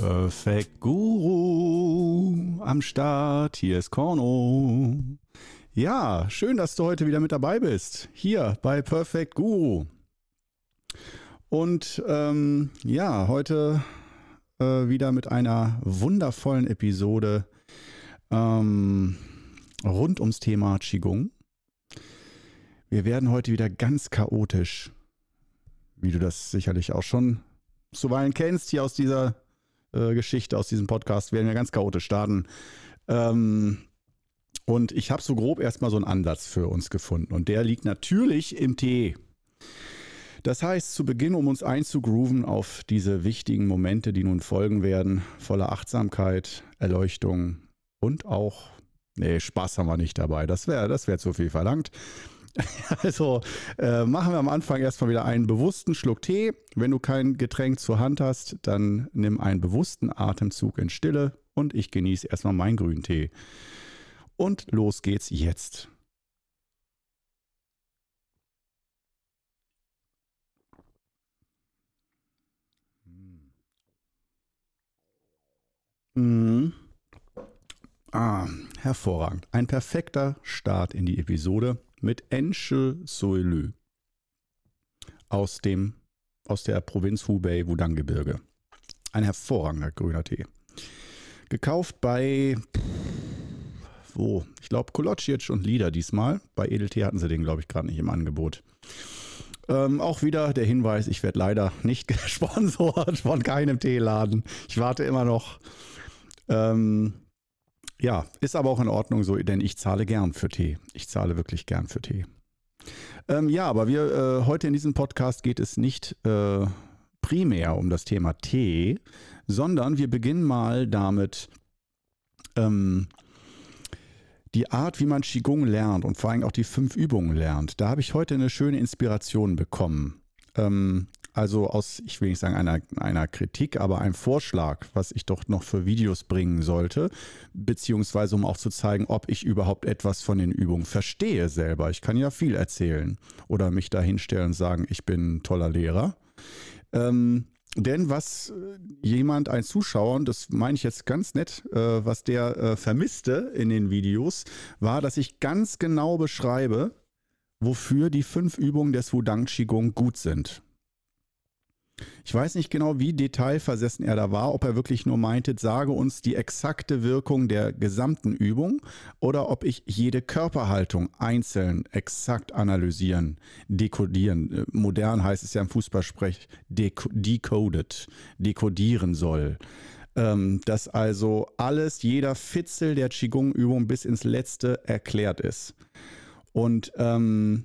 Perfect Guru am Start. Hier ist Korno. Ja, schön, dass du heute wieder mit dabei bist. Hier bei Perfect Guru. Und ähm, ja, heute äh, wieder mit einer wundervollen Episode ähm, rund ums Thema Qigong. Wir werden heute wieder ganz chaotisch, wie du das sicherlich auch schon zuweilen kennst, hier aus dieser äh, Geschichte, aus diesem Podcast, werden wir ganz chaotisch starten. Ähm, und ich habe so grob erstmal so einen Ansatz für uns gefunden. Und der liegt natürlich im Tee. Das heißt, zu Beginn, um uns einzugrooven auf diese wichtigen Momente, die nun folgen werden, voller Achtsamkeit, Erleuchtung und auch, nee, Spaß haben wir nicht dabei. Das wäre das wär zu viel verlangt. Also äh, machen wir am Anfang erstmal wieder einen bewussten Schluck Tee. Wenn du kein Getränk zur Hand hast, dann nimm einen bewussten Atemzug in Stille und ich genieße erstmal meinen grünen Tee. Und los geht's jetzt. Mhm. Ah, hervorragend. Ein perfekter Start in die Episode mit Enche Soilü aus dem aus der Provinz Hubei Wudang-Gebirge. Ein hervorragender grüner Tee. Gekauft bei wo? Ich glaube Kolocic und Lieder diesmal. Bei Edeltee hatten sie den, glaube ich, gerade nicht im Angebot. Ähm, auch wieder der Hinweis, ich werde leider nicht gesponsert von keinem Teeladen. Ich warte immer noch. Ähm, ja, ist aber auch in Ordnung so, denn ich zahle gern für Tee. Ich zahle wirklich gern für Tee. Ähm, ja, aber wir äh, heute in diesem Podcast geht es nicht äh, primär um das Thema Tee, sondern wir beginnen mal damit, ähm, die Art, wie man Qigong lernt und vor allem auch die fünf Übungen lernt. Da habe ich heute eine schöne Inspiration bekommen. Ähm, also aus, ich will nicht sagen einer, einer Kritik, aber einem Vorschlag, was ich doch noch für Videos bringen sollte, beziehungsweise um auch zu zeigen, ob ich überhaupt etwas von den Übungen verstehe selber. Ich kann ja viel erzählen oder mich da hinstellen und sagen, ich bin ein toller Lehrer. Ähm, denn was äh, jemand, ein Zuschauer, und das meine ich jetzt ganz nett, äh, was der äh, vermisste in den Videos, war, dass ich ganz genau beschreibe, wofür die fünf Übungen des Wudang Qigong gut sind. Ich weiß nicht genau, wie detailversessen er da war, ob er wirklich nur meinte, sage uns die exakte Wirkung der gesamten Übung oder ob ich jede Körperhaltung einzeln exakt analysieren, dekodieren. Äh, modern heißt es ja im Fußballsprech decoded, dekodieren soll. Ähm, dass also alles, jeder Fitzel der Qigong-Übung bis ins Letzte erklärt ist. Und ähm,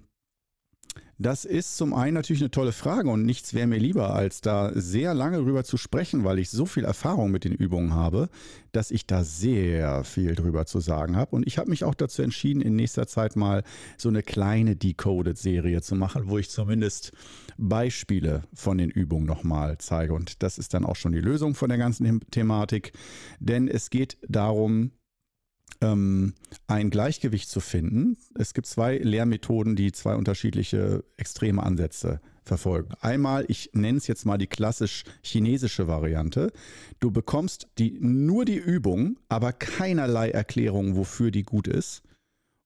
das ist zum einen natürlich eine tolle Frage und nichts wäre mir lieber, als da sehr lange drüber zu sprechen, weil ich so viel Erfahrung mit den Übungen habe, dass ich da sehr viel drüber zu sagen habe. Und ich habe mich auch dazu entschieden, in nächster Zeit mal so eine kleine Decoded-Serie zu machen, wo ich zumindest Beispiele von den Übungen nochmal zeige. Und das ist dann auch schon die Lösung von der ganzen Thematik, denn es geht darum, ein Gleichgewicht zu finden. Es gibt zwei Lehrmethoden, die zwei unterschiedliche extreme Ansätze verfolgen. Einmal, ich nenne es jetzt mal die klassisch chinesische Variante. Du bekommst die, nur die Übung, aber keinerlei Erklärung, wofür die gut ist.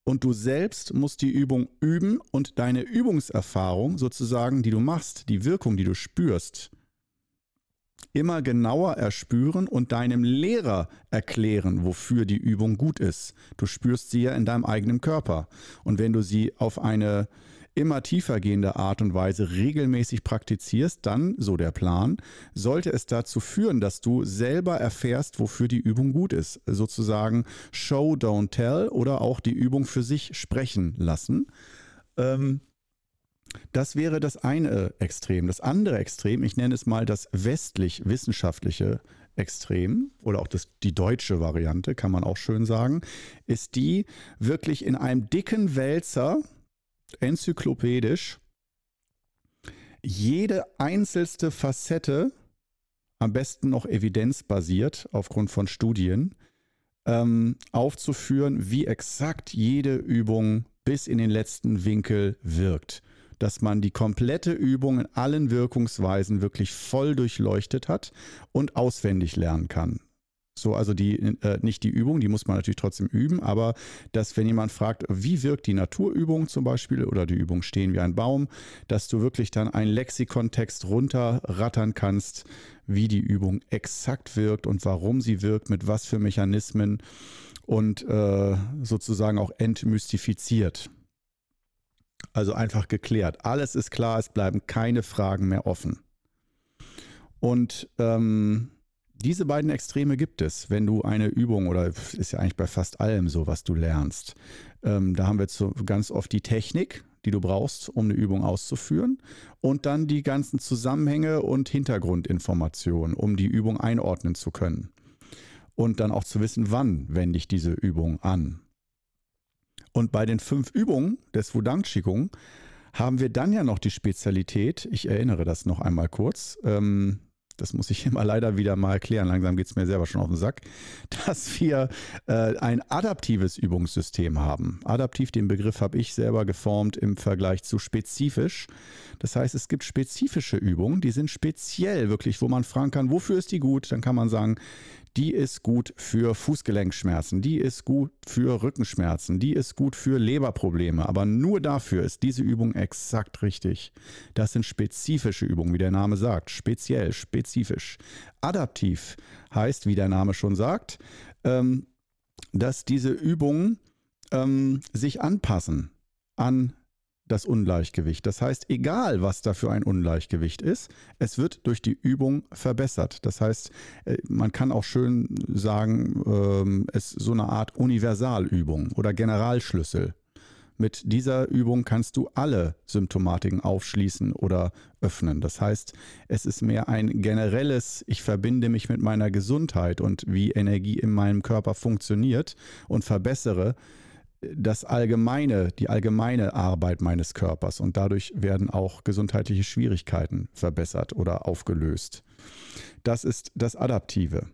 Und du selbst musst die Übung üben und deine Übungserfahrung sozusagen, die du machst, die Wirkung, die du spürst, immer genauer erspüren und deinem Lehrer erklären, wofür die Übung gut ist. Du spürst sie ja in deinem eigenen Körper. Und wenn du sie auf eine immer tiefer gehende Art und Weise regelmäßig praktizierst, dann, so der Plan, sollte es dazu führen, dass du selber erfährst, wofür die Übung gut ist. Sozusagen Show, don't tell oder auch die Übung für sich sprechen lassen. Ähm, das wäre das eine Extrem. Das andere Extrem, ich nenne es mal das westlich-wissenschaftliche Extrem oder auch das, die deutsche Variante, kann man auch schön sagen, ist die wirklich in einem dicken Wälzer, enzyklopädisch, jede einzelste Facette, am besten noch evidenzbasiert aufgrund von Studien, ähm, aufzuführen, wie exakt jede Übung bis in den letzten Winkel wirkt. Dass man die komplette Übung in allen Wirkungsweisen wirklich voll durchleuchtet hat und auswendig lernen kann. So, also die, äh, nicht die Übung, die muss man natürlich trotzdem üben, aber dass, wenn jemand fragt, wie wirkt die Naturübung zum Beispiel oder die Übung stehen wie ein Baum, dass du wirklich dann einen Lexikontext runterrattern kannst, wie die Übung exakt wirkt und warum sie wirkt, mit was für Mechanismen und äh, sozusagen auch entmystifiziert. Also einfach geklärt. Alles ist klar, es bleiben keine Fragen mehr offen. Und ähm, diese beiden Extreme gibt es, wenn du eine Übung, oder ist ja eigentlich bei fast allem so, was du lernst. Ähm, da haben wir so ganz oft die Technik, die du brauchst, um eine Übung auszuführen, und dann die ganzen Zusammenhänge und Hintergrundinformationen, um die Übung einordnen zu können. Und dann auch zu wissen, wann wende ich diese Übung an. Und bei den fünf Übungen des Wudang Qigong haben wir dann ja noch die Spezialität, ich erinnere das noch einmal kurz, ähm, das muss ich immer leider wieder mal erklären, langsam geht es mir selber schon auf den Sack, dass wir äh, ein adaptives Übungssystem haben. Adaptiv, den Begriff habe ich selber geformt im Vergleich zu spezifisch. Das heißt, es gibt spezifische Übungen, die sind speziell wirklich, wo man fragen kann, wofür ist die gut? Dann kann man sagen, die ist gut für Fußgelenkschmerzen, die ist gut für Rückenschmerzen, die ist gut für Leberprobleme. Aber nur dafür ist diese Übung exakt richtig. Das sind spezifische Übungen, wie der Name sagt. Speziell, spezifisch. Adaptiv heißt, wie der Name schon sagt, ähm, dass diese Übungen ähm, sich anpassen an das Ungleichgewicht. Das heißt, egal was da für ein Ungleichgewicht ist, es wird durch die Übung verbessert. Das heißt, äh, man kann auch schön sagen, ähm, es ist so eine Art Universalübung oder Generalschlüssel. Mit dieser Übung kannst du alle Symptomatiken aufschließen oder öffnen. Das heißt, es ist mehr ein generelles, ich verbinde mich mit meiner Gesundheit und wie Energie in meinem Körper funktioniert und verbessere das allgemeine, die allgemeine Arbeit meines Körpers und dadurch werden auch gesundheitliche Schwierigkeiten verbessert oder aufgelöst. Das ist das Adaptive.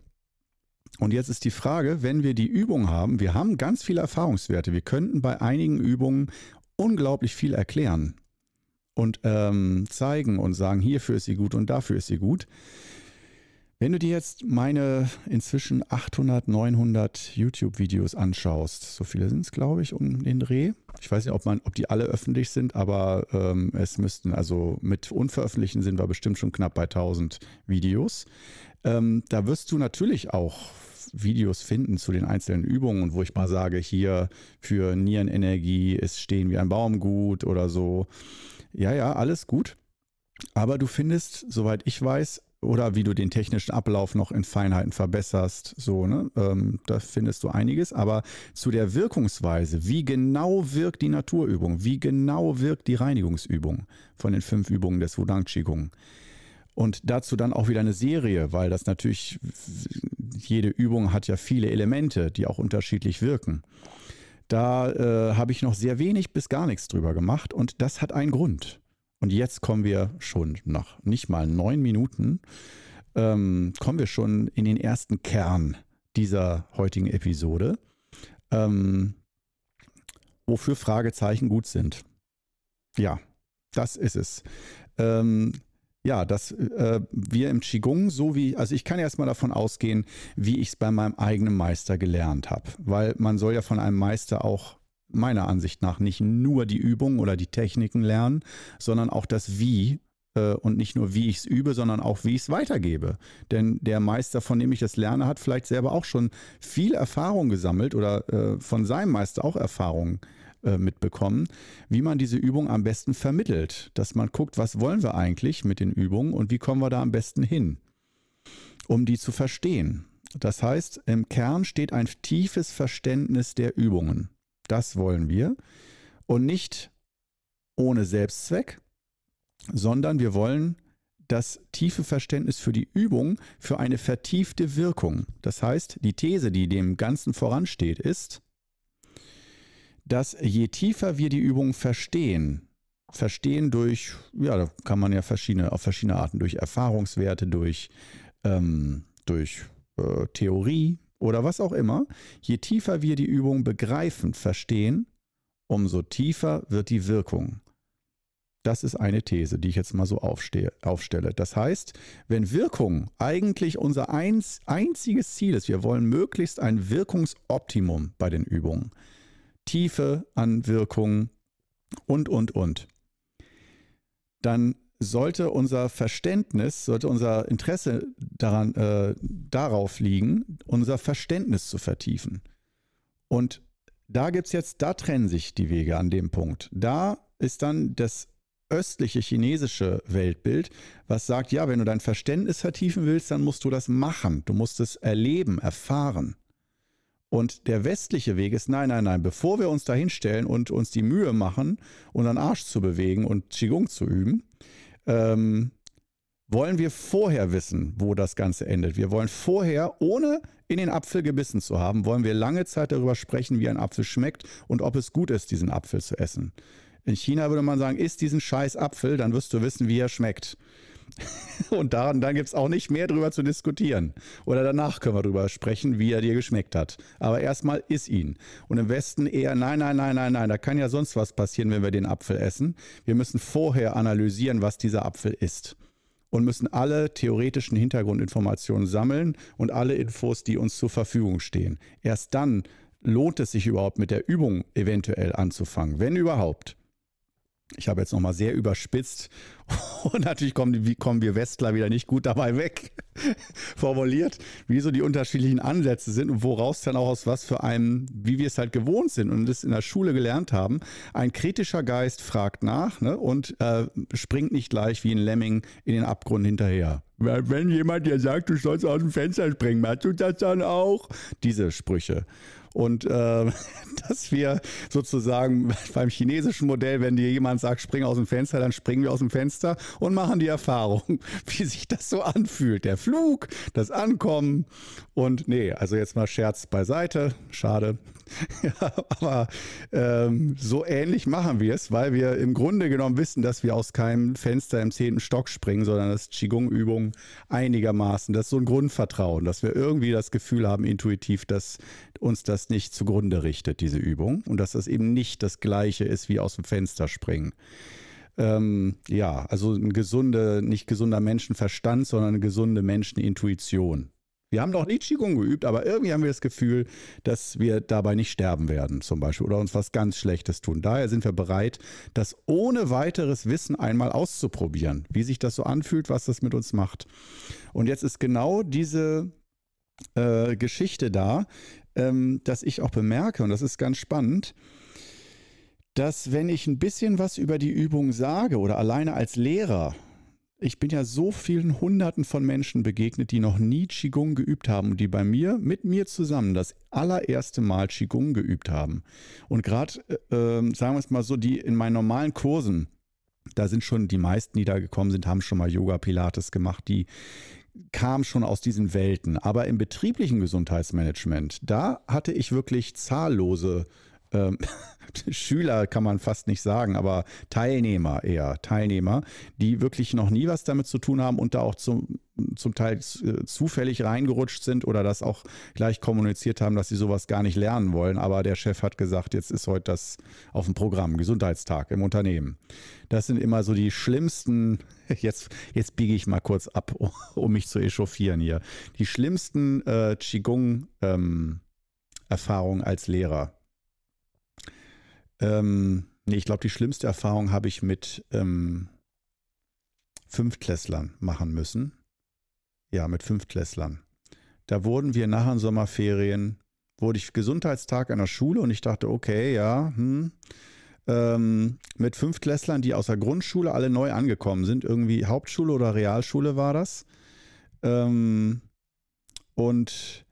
Und jetzt ist die Frage, wenn wir die Übung haben, wir haben ganz viele Erfahrungswerte, wir könnten bei einigen Übungen unglaublich viel erklären und ähm, zeigen und sagen, hierfür ist sie gut und dafür ist sie gut. Wenn du dir jetzt meine inzwischen 800, 900 YouTube-Videos anschaust, so viele sind es, glaube ich, um den Dreh. Ich weiß nicht, ob, man, ob die alle öffentlich sind, aber ähm, es müssten, also mit unveröffentlichten sind wir bestimmt schon knapp bei 1000 Videos. Ähm, da wirst du natürlich auch Videos finden zu den einzelnen Übungen, wo ich mal sage, hier für Nierenenergie ist Stehen wie ein Baum gut oder so. Ja, ja, alles gut. Aber du findest, soweit ich weiß, oder wie du den technischen Ablauf noch in Feinheiten verbesserst. So, ne? Ähm, da findest du einiges. Aber zu der Wirkungsweise, wie genau wirkt die Naturübung, wie genau wirkt die Reinigungsübung von den fünf Übungen des Wudang Qigong. Und dazu dann auch wieder eine Serie, weil das natürlich, jede Übung hat ja viele Elemente, die auch unterschiedlich wirken. Da äh, habe ich noch sehr wenig bis gar nichts drüber gemacht und das hat einen Grund. Und jetzt kommen wir schon nach nicht mal neun Minuten, ähm, kommen wir schon in den ersten Kern dieser heutigen Episode, ähm, wofür Fragezeichen gut sind. Ja, das ist es. Ähm, ja, dass äh, wir im Qigong so wie, also ich kann erstmal davon ausgehen, wie ich es bei meinem eigenen Meister gelernt habe, weil man soll ja von einem Meister auch meiner Ansicht nach nicht nur die Übung oder die Techniken lernen, sondern auch das Wie äh, und nicht nur wie ich es übe, sondern auch wie ich es weitergebe. Denn der Meister, von dem ich das lerne, hat vielleicht selber auch schon viel Erfahrung gesammelt oder äh, von seinem Meister auch Erfahrung äh, mitbekommen, wie man diese Übung am besten vermittelt. Dass man guckt, was wollen wir eigentlich mit den Übungen und wie kommen wir da am besten hin, um die zu verstehen. Das heißt, im Kern steht ein tiefes Verständnis der Übungen. Das wollen wir. Und nicht ohne Selbstzweck, sondern wir wollen das tiefe Verständnis für die Übung für eine vertiefte Wirkung. Das heißt, die These, die dem Ganzen voransteht, ist, dass je tiefer wir die Übung verstehen, verstehen durch, ja, da kann man ja verschiedene, auf verschiedene Arten, durch Erfahrungswerte, durch, ähm, durch äh, Theorie, oder was auch immer, je tiefer wir die Übung begreifen, verstehen, umso tiefer wird die Wirkung. Das ist eine These, die ich jetzt mal so aufstehe, aufstelle. Das heißt, wenn Wirkung eigentlich unser eins, einziges Ziel ist, wir wollen möglichst ein Wirkungsoptimum bei den Übungen, Tiefe an Wirkung und, und, und, dann sollte unser Verständnis, sollte unser Interesse daran, äh, darauf liegen, unser Verständnis zu vertiefen. Und da gibt es jetzt, da trennen sich die Wege an dem Punkt. Da ist dann das östliche chinesische Weltbild, was sagt, ja, wenn du dein Verständnis vertiefen willst, dann musst du das machen. Du musst es erleben, erfahren. Und der westliche Weg ist, nein, nein, nein, bevor wir uns da hinstellen und uns die Mühe machen, unseren Arsch zu bewegen und Qigong zu üben, ähm, wollen wir vorher wissen, wo das Ganze endet. Wir wollen vorher, ohne in den Apfel gebissen zu haben, wollen wir lange Zeit darüber sprechen, wie ein Apfel schmeckt und ob es gut ist, diesen Apfel zu essen. In China würde man sagen, isst diesen scheiß Apfel, dann wirst du wissen, wie er schmeckt. Und daran, dann gibt es auch nicht mehr drüber zu diskutieren. Oder danach können wir drüber sprechen, wie er dir geschmeckt hat. Aber erstmal iss ihn. Und im Westen eher, nein, nein, nein, nein, nein, da kann ja sonst was passieren, wenn wir den Apfel essen. Wir müssen vorher analysieren, was dieser Apfel ist. Und müssen alle theoretischen Hintergrundinformationen sammeln und alle Infos, die uns zur Verfügung stehen. Erst dann lohnt es sich überhaupt mit der Übung eventuell anzufangen, wenn überhaupt. Ich habe jetzt nochmal sehr überspitzt und natürlich kommen, kommen, wir Westler wieder nicht gut dabei weg formuliert, wie so die unterschiedlichen Ansätze sind und woraus dann auch aus was für einem, wie wir es halt gewohnt sind und das in der Schule gelernt haben. Ein kritischer Geist fragt nach ne, und äh, springt nicht gleich wie ein Lemming in den Abgrund hinterher. Wenn jemand dir sagt, du sollst aus dem Fenster springen, machst du das dann auch? Diese Sprüche. Und äh, dass wir sozusagen beim chinesischen Modell, wenn dir jemand sagt, spring aus dem Fenster, dann springen wir aus dem Fenster und machen die Erfahrung, wie sich das so anfühlt. Der Flug, das Ankommen. Und nee, also jetzt mal Scherz beiseite. Schade. ja, aber ähm, so ähnlich machen wir es, weil wir im Grunde genommen wissen, dass wir aus keinem Fenster im zehnten Stock springen, sondern das Qigong-Übung einigermaßen, das ist so ein Grundvertrauen, dass wir irgendwie das Gefühl haben, intuitiv, dass uns das nicht zugrunde richtet, diese Übung, und dass das eben nicht das Gleiche ist wie aus dem Fenster springen. Ähm, ja, also ein gesunder, nicht gesunder Menschenverstand, sondern eine gesunde Menschenintuition. Wir haben noch nie Qigong geübt, aber irgendwie haben wir das Gefühl, dass wir dabei nicht sterben werden, zum Beispiel, oder uns was ganz Schlechtes tun. Daher sind wir bereit, das ohne weiteres Wissen einmal auszuprobieren, wie sich das so anfühlt, was das mit uns macht. Und jetzt ist genau diese äh, Geschichte da, ähm, dass ich auch bemerke, und das ist ganz spannend, dass wenn ich ein bisschen was über die Übung sage oder alleine als Lehrer ich bin ja so vielen Hunderten von Menschen begegnet, die noch nie Qigong geübt haben und die bei mir, mit mir zusammen, das allererste Mal Qigong geübt haben. Und gerade, äh, ähm, sagen wir es mal so, die in meinen normalen Kursen, da sind schon die meisten, die da gekommen sind, haben schon mal Yoga, Pilates gemacht, die kamen schon aus diesen Welten. Aber im betrieblichen Gesundheitsmanagement, da hatte ich wirklich zahllose ähm, Schüler kann man fast nicht sagen, aber Teilnehmer eher, Teilnehmer, die wirklich noch nie was damit zu tun haben und da auch zum, zum Teil äh, zufällig reingerutscht sind oder das auch gleich kommuniziert haben, dass sie sowas gar nicht lernen wollen. Aber der Chef hat gesagt, jetzt ist heute das auf dem Programm, Gesundheitstag im Unternehmen. Das sind immer so die schlimmsten, jetzt, jetzt biege ich mal kurz ab, um mich zu echauffieren hier, die schlimmsten äh, Qigong-Erfahrungen ähm, als Lehrer ähm, nee, ich glaube, die schlimmste Erfahrung habe ich mit ähm, Fünftklässlern machen müssen. Ja, mit Fünftklässlern. Da wurden wir nach den Sommerferien, wurde ich Gesundheitstag an der Schule und ich dachte, okay, ja, hm, ähm, mit Fünftklässlern, die aus der Grundschule alle neu angekommen sind, irgendwie Hauptschule oder Realschule war das. Ähm, und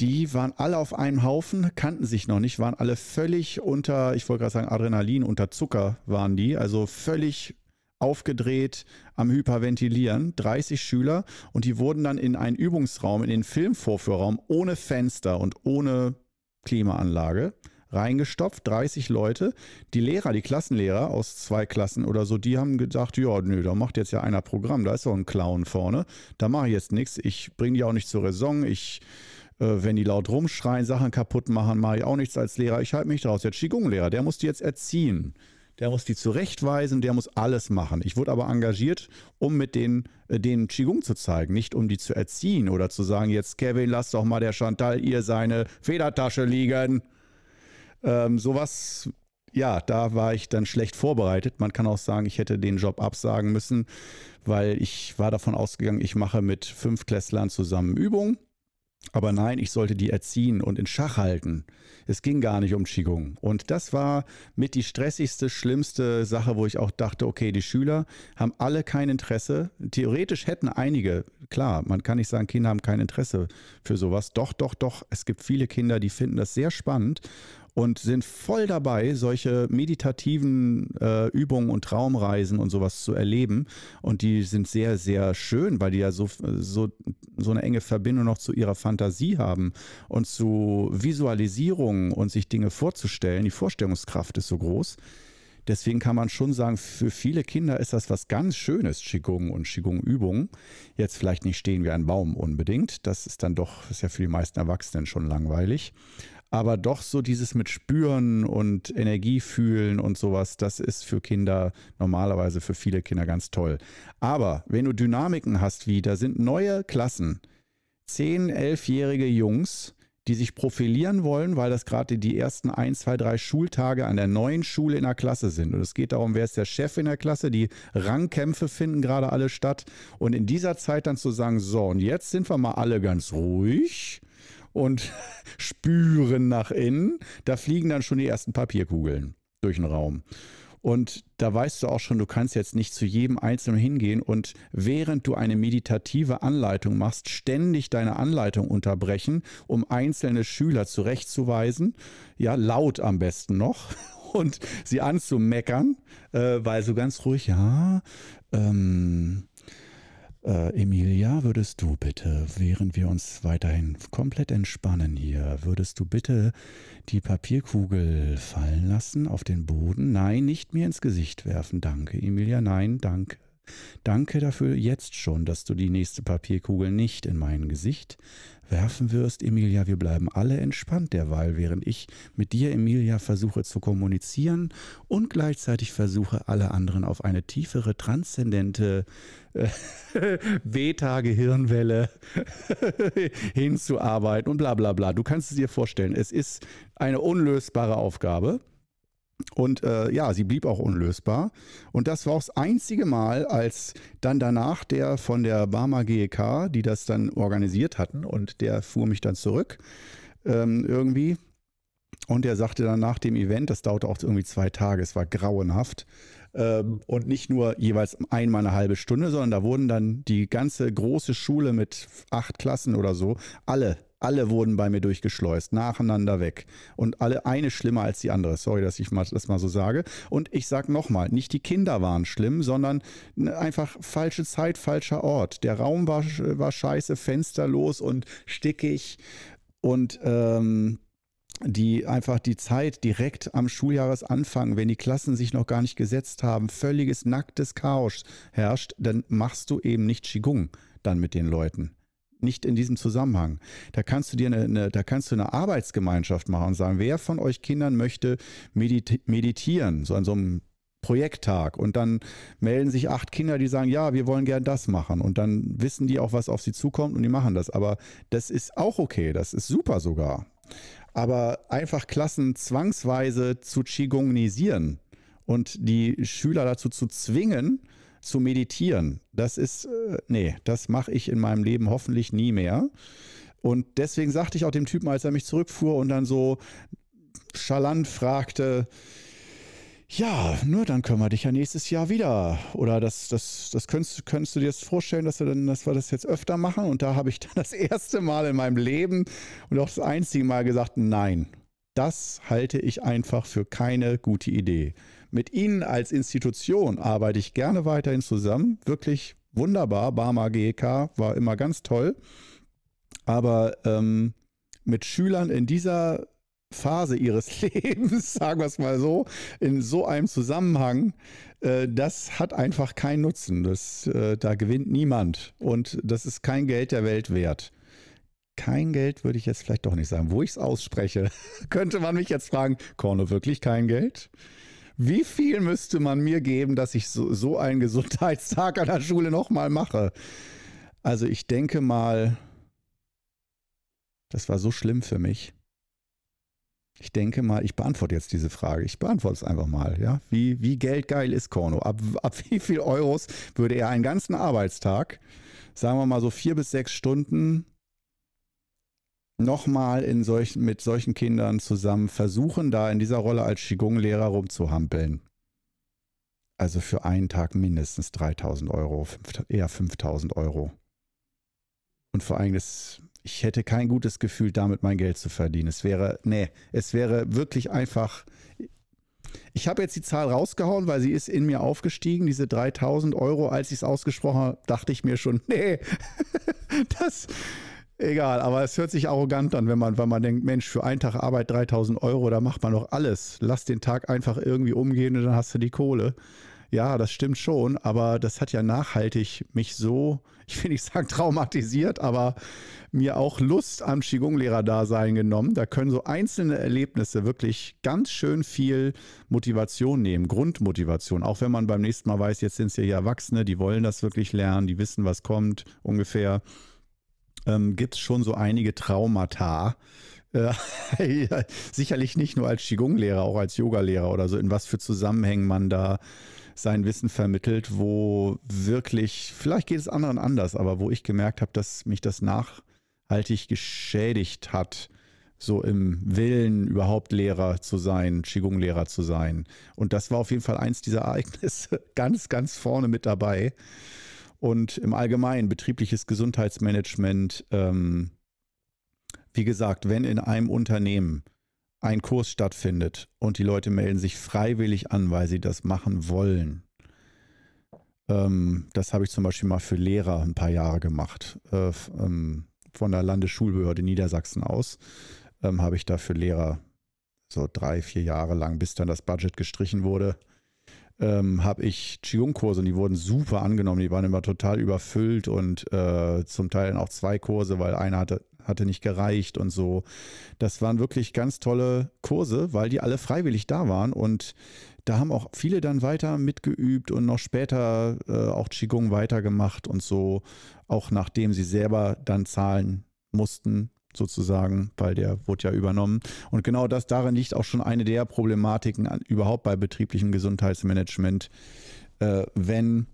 die waren alle auf einem Haufen, kannten sich noch nicht, waren alle völlig unter, ich wollte gerade sagen Adrenalin, unter Zucker waren die, also völlig aufgedreht am Hyperventilieren, 30 Schüler und die wurden dann in einen Übungsraum, in den Filmvorführraum ohne Fenster und ohne Klimaanlage reingestopft, 30 Leute. Die Lehrer, die Klassenlehrer aus zwei Klassen oder so, die haben gedacht, ja, nö, da macht jetzt ja einer Programm, da ist doch ein Clown vorne, da mache ich jetzt nichts, ich bringe die auch nicht zur Raison, ich wenn die laut rumschreien, Sachen kaputt machen, mache ich auch nichts als Lehrer. Ich halte mich draus. Der Qigong-Lehrer, der muss die jetzt erziehen. der muss die zurechtweisen, der muss alles machen. Ich wurde aber engagiert, um mit denen, äh, den Qigong zu zeigen, nicht um die zu erziehen oder zu sagen, jetzt Kevin, lass doch mal der Chantal ihr seine Federtasche liegen. Ähm, sowas, ja, da war ich dann schlecht vorbereitet. Man kann auch sagen, ich hätte den Job absagen müssen, weil ich war davon ausgegangen, ich mache mit fünf Klässlern zusammen Übungen aber nein, ich sollte die erziehen und in Schach halten. Es ging gar nicht um Qigong. Und das war mit die stressigste, schlimmste Sache, wo ich auch dachte, okay, die Schüler haben alle kein Interesse. Theoretisch hätten einige, klar, man kann nicht sagen, Kinder haben kein Interesse für sowas. Doch, doch, doch. Es gibt viele Kinder, die finden das sehr spannend und sind voll dabei, solche meditativen äh, Übungen und Traumreisen und sowas zu erleben. Und die sind sehr, sehr schön, weil die ja so, so, so eine enge Verbindung noch zu ihrer Fantasie haben und zu Visualisierung und sich Dinge vorzustellen. Die Vorstellungskraft ist so groß. Deswegen kann man schon sagen, für viele Kinder ist das was ganz Schönes, Qigong und Qigong-Übungen. Jetzt vielleicht nicht stehen wie ein Baum unbedingt. Das ist dann doch, ist ja für die meisten Erwachsenen schon langweilig aber doch so dieses mit Spüren und Energie fühlen und sowas, das ist für Kinder normalerweise für viele Kinder ganz toll. Aber wenn du Dynamiken hast, wie da sind neue Klassen, 10, 11-jährige Jungs, die sich profilieren wollen, weil das gerade die ersten ein, zwei, drei Schultage an der neuen Schule in der Klasse sind. Und es geht darum, wer ist der Chef in der Klasse. Die Rangkämpfe finden gerade alle statt. Und in dieser Zeit dann zu sagen, so, und jetzt sind wir mal alle ganz ruhig und spüren nach innen. Da fliegen dann schon die ersten Papierkugeln durch den Raum. Und da weißt du auch schon, du kannst jetzt nicht zu jedem Einzelnen hingehen und während du eine meditative Anleitung machst, ständig deine Anleitung unterbrechen, um einzelne Schüler zurechtzuweisen. Ja, laut am besten noch. Und sie anzumeckern, äh, weil so ganz ruhig, ja, ähm, äh, Emilia, würdest du bitte, während wir uns weiterhin komplett entspannen hier, würdest du bitte die Papierkugel fallen lassen auf den Boden? Nein, nicht mir ins Gesicht werfen. Danke, Emilia. Nein, danke. Danke dafür jetzt schon, dass du die nächste Papierkugel nicht in mein Gesicht werfen wirst, Emilia. Wir bleiben alle entspannt derweil, während ich mit dir, Emilia, versuche zu kommunizieren und gleichzeitig versuche, alle anderen auf eine tiefere, transzendente äh, Beta-Gehirnwelle hinzuarbeiten und bla bla bla. Du kannst es dir vorstellen, es ist eine unlösbare Aufgabe. Und äh, ja, sie blieb auch unlösbar. Und das war auch das einzige Mal, als dann danach der von der Barmer GEK, die das dann organisiert hatten, und der fuhr mich dann zurück ähm, irgendwie. Und der sagte dann nach dem Event, das dauerte auch irgendwie zwei Tage, es war grauenhaft. Ähm, und nicht nur jeweils einmal eine halbe Stunde, sondern da wurden dann die ganze große Schule mit acht Klassen oder so, alle alle wurden bei mir durchgeschleust, nacheinander weg. Und alle eine schlimmer als die andere. Sorry, dass ich das mal so sage. Und ich sage nochmal, nicht die Kinder waren schlimm, sondern einfach falsche Zeit, falscher Ort. Der Raum war, war scheiße, fensterlos und stickig. Und ähm, die einfach die Zeit direkt am Schuljahresanfang, wenn die Klassen sich noch gar nicht gesetzt haben, völliges nacktes Chaos herrscht, dann machst du eben nicht Qigong dann mit den Leuten nicht in diesem Zusammenhang. Da kannst du dir eine, eine, da kannst du eine Arbeitsgemeinschaft machen und sagen, wer von euch Kindern möchte mediti meditieren, so an so einem Projekttag und dann melden sich acht Kinder, die sagen, ja, wir wollen gern das machen und dann wissen die auch, was auf sie zukommt und die machen das. Aber das ist auch okay, das ist super sogar. Aber einfach Klassen zwangsweise zu Qigongnisieren und die Schüler dazu zu zwingen, zu meditieren, das ist, äh, nee, das mache ich in meinem Leben hoffentlich nie mehr. Und deswegen sagte ich auch dem Typen, als er mich zurückfuhr und dann so chalant fragte, ja, nur dann können wir dich ja nächstes Jahr wieder. Oder das, das, das könntest, könntest du dir jetzt vorstellen, dass wir, dann, dass wir das jetzt öfter machen? Und da habe ich dann das erste Mal in meinem Leben und auch das einzige Mal gesagt, nein, das halte ich einfach für keine gute Idee. Mit Ihnen als Institution arbeite ich gerne weiterhin zusammen. Wirklich wunderbar. Barmer GEK war immer ganz toll. Aber ähm, mit Schülern in dieser Phase ihres Lebens, sagen wir es mal so, in so einem Zusammenhang, äh, das hat einfach keinen Nutzen. Das, äh, da gewinnt niemand. Und das ist kein Geld der Welt wert. Kein Geld würde ich jetzt vielleicht doch nicht sagen. Wo ich es ausspreche, könnte man mich jetzt fragen, Korno, wirklich kein Geld? Wie viel müsste man mir geben, dass ich so, so einen Gesundheitstag an der Schule nochmal mache? Also ich denke mal, das war so schlimm für mich. Ich denke mal, ich beantworte jetzt diese Frage. Ich beantworte es einfach mal. Ja? Wie, wie geldgeil ist Korno? Ab, ab wie viel Euros würde er einen ganzen Arbeitstag, sagen wir mal so vier bis sechs Stunden, nochmal in solchen, mit solchen Kindern zusammen versuchen, da in dieser Rolle als Qigong-Lehrer rumzuhampeln? Also für einen Tag mindestens 3000 Euro, eher 5000 Euro. Und vor allem, ich hätte kein gutes Gefühl, damit mein Geld zu verdienen. Es wäre, nee, es wäre wirklich einfach. Ich habe jetzt die Zahl rausgehauen, weil sie ist in mir aufgestiegen, diese 3000 Euro. Als ich es ausgesprochen habe, dachte ich mir schon, nee, das, egal. Aber es hört sich arrogant an, wenn man, wenn man denkt, Mensch, für einen Tag Arbeit 3000 Euro, da macht man doch alles. Lass den Tag einfach irgendwie umgehen und dann hast du die Kohle. Ja, das stimmt schon, aber das hat ja nachhaltig mich so, ich will nicht sagen traumatisiert, aber mir auch Lust am Qigong-Lehrer-Dasein genommen. Da können so einzelne Erlebnisse wirklich ganz schön viel Motivation nehmen, Grundmotivation. Auch wenn man beim nächsten Mal weiß, jetzt sind es ja hier Erwachsene, die wollen das wirklich lernen, die wissen, was kommt ungefähr. Ähm, Gibt es schon so einige Traumata, äh, sicherlich nicht nur als Qigong-Lehrer, auch als Yoga-Lehrer oder so, in was für Zusammenhängen man da sein Wissen vermittelt, wo wirklich, vielleicht geht es anderen anders, aber wo ich gemerkt habe, dass mich das nachhaltig geschädigt hat, so im Willen überhaupt Lehrer zu sein, Qigong-Lehrer zu sein. Und das war auf jeden Fall eins dieser Ereignisse ganz, ganz vorne mit dabei. Und im Allgemeinen betriebliches Gesundheitsmanagement, ähm, wie gesagt, wenn in einem Unternehmen ein Kurs stattfindet und die Leute melden sich freiwillig an, weil sie das machen wollen. Ähm, das habe ich zum Beispiel mal für Lehrer ein paar Jahre gemacht. Äh, ähm, von der Landesschulbehörde Niedersachsen aus ähm, habe ich da für Lehrer so drei, vier Jahre lang, bis dann das Budget gestrichen wurde, ähm, habe ich Qigong-Kurse und die wurden super angenommen. Die waren immer total überfüllt und äh, zum Teil auch zwei Kurse, weil einer hatte hatte nicht gereicht und so. Das waren wirklich ganz tolle Kurse, weil die alle freiwillig da waren und da haben auch viele dann weiter mitgeübt und noch später äh, auch Qigong weitergemacht und so, auch nachdem sie selber dann zahlen mussten, sozusagen, weil der wurde ja übernommen. Und genau das darin liegt auch schon eine der Problematiken an, überhaupt bei betrieblichem Gesundheitsmanagement, äh, wenn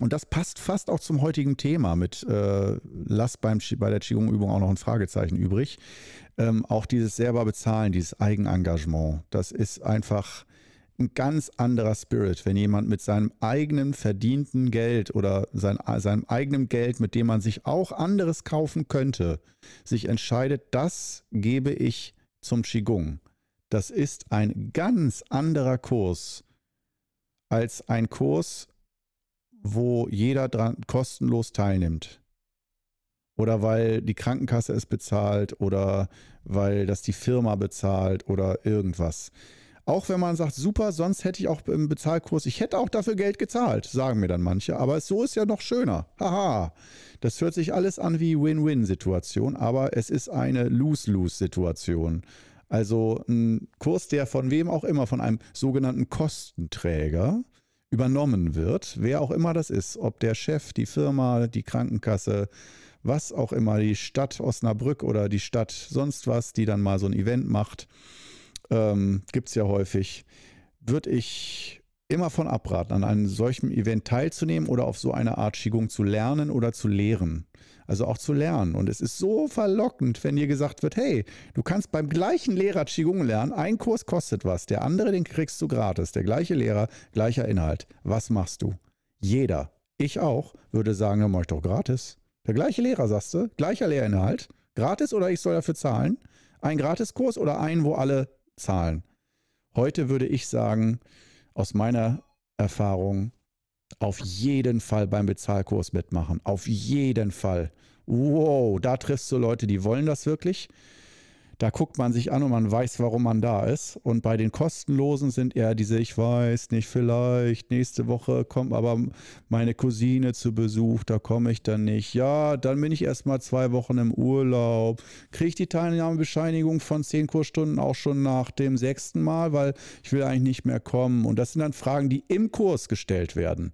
und das passt fast auch zum heutigen Thema mit äh, Lass beim, bei der Qigong-Übung auch noch ein Fragezeichen übrig. Ähm, auch dieses selber bezahlen, dieses Eigenengagement, das ist einfach ein ganz anderer Spirit, wenn jemand mit seinem eigenen verdienten Geld oder sein, seinem eigenen Geld, mit dem man sich auch anderes kaufen könnte, sich entscheidet, das gebe ich zum Qigong. Das ist ein ganz anderer Kurs als ein Kurs, wo jeder dran kostenlos teilnimmt. Oder weil die Krankenkasse es bezahlt oder weil das die Firma bezahlt oder irgendwas. Auch wenn man sagt, super, sonst hätte ich auch im Bezahlkurs, ich hätte auch dafür Geld gezahlt, sagen mir dann manche. Aber so ist ja noch schöner. Haha. Das hört sich alles an wie Win-Win-Situation, aber es ist eine Lose-Lose-Situation. Also ein Kurs, der von wem auch immer, von einem sogenannten Kostenträger, übernommen wird, wer auch immer das ist, ob der Chef, die Firma, die Krankenkasse, was auch immer, die Stadt Osnabrück oder die Stadt sonst was, die dann mal so ein Event macht, ähm, gibt es ja häufig, würde ich immer von abraten, an einem solchen Event teilzunehmen oder auf so eine Art Qigong zu lernen oder zu lehren. Also auch zu lernen. Und es ist so verlockend, wenn dir gesagt wird, hey, du kannst beim gleichen Lehrer Qigong lernen, ein Kurs kostet was, der andere, den kriegst du gratis. Der gleiche Lehrer, gleicher Inhalt. Was machst du? Jeder, ich auch, würde sagen, dann mach ich doch gratis. Der gleiche Lehrer, sagst du, gleicher Lehrinhalt, gratis oder ich soll dafür zahlen? Ein Gratiskurs oder ein, wo alle zahlen? Heute würde ich sagen, aus meiner Erfahrung, auf jeden Fall beim Bezahlkurs mitmachen. Auf jeden Fall. Wow, da triffst du Leute, die wollen das wirklich. Da guckt man sich an und man weiß, warum man da ist. Und bei den kostenlosen sind eher diese, ich weiß nicht, vielleicht nächste Woche kommt aber meine Cousine zu Besuch, da komme ich dann nicht. Ja, dann bin ich erstmal zwei Wochen im Urlaub. Kriege ich die Teilnahmebescheinigung von zehn Kursstunden auch schon nach dem sechsten Mal, weil ich will eigentlich nicht mehr kommen. Und das sind dann Fragen, die im Kurs gestellt werden.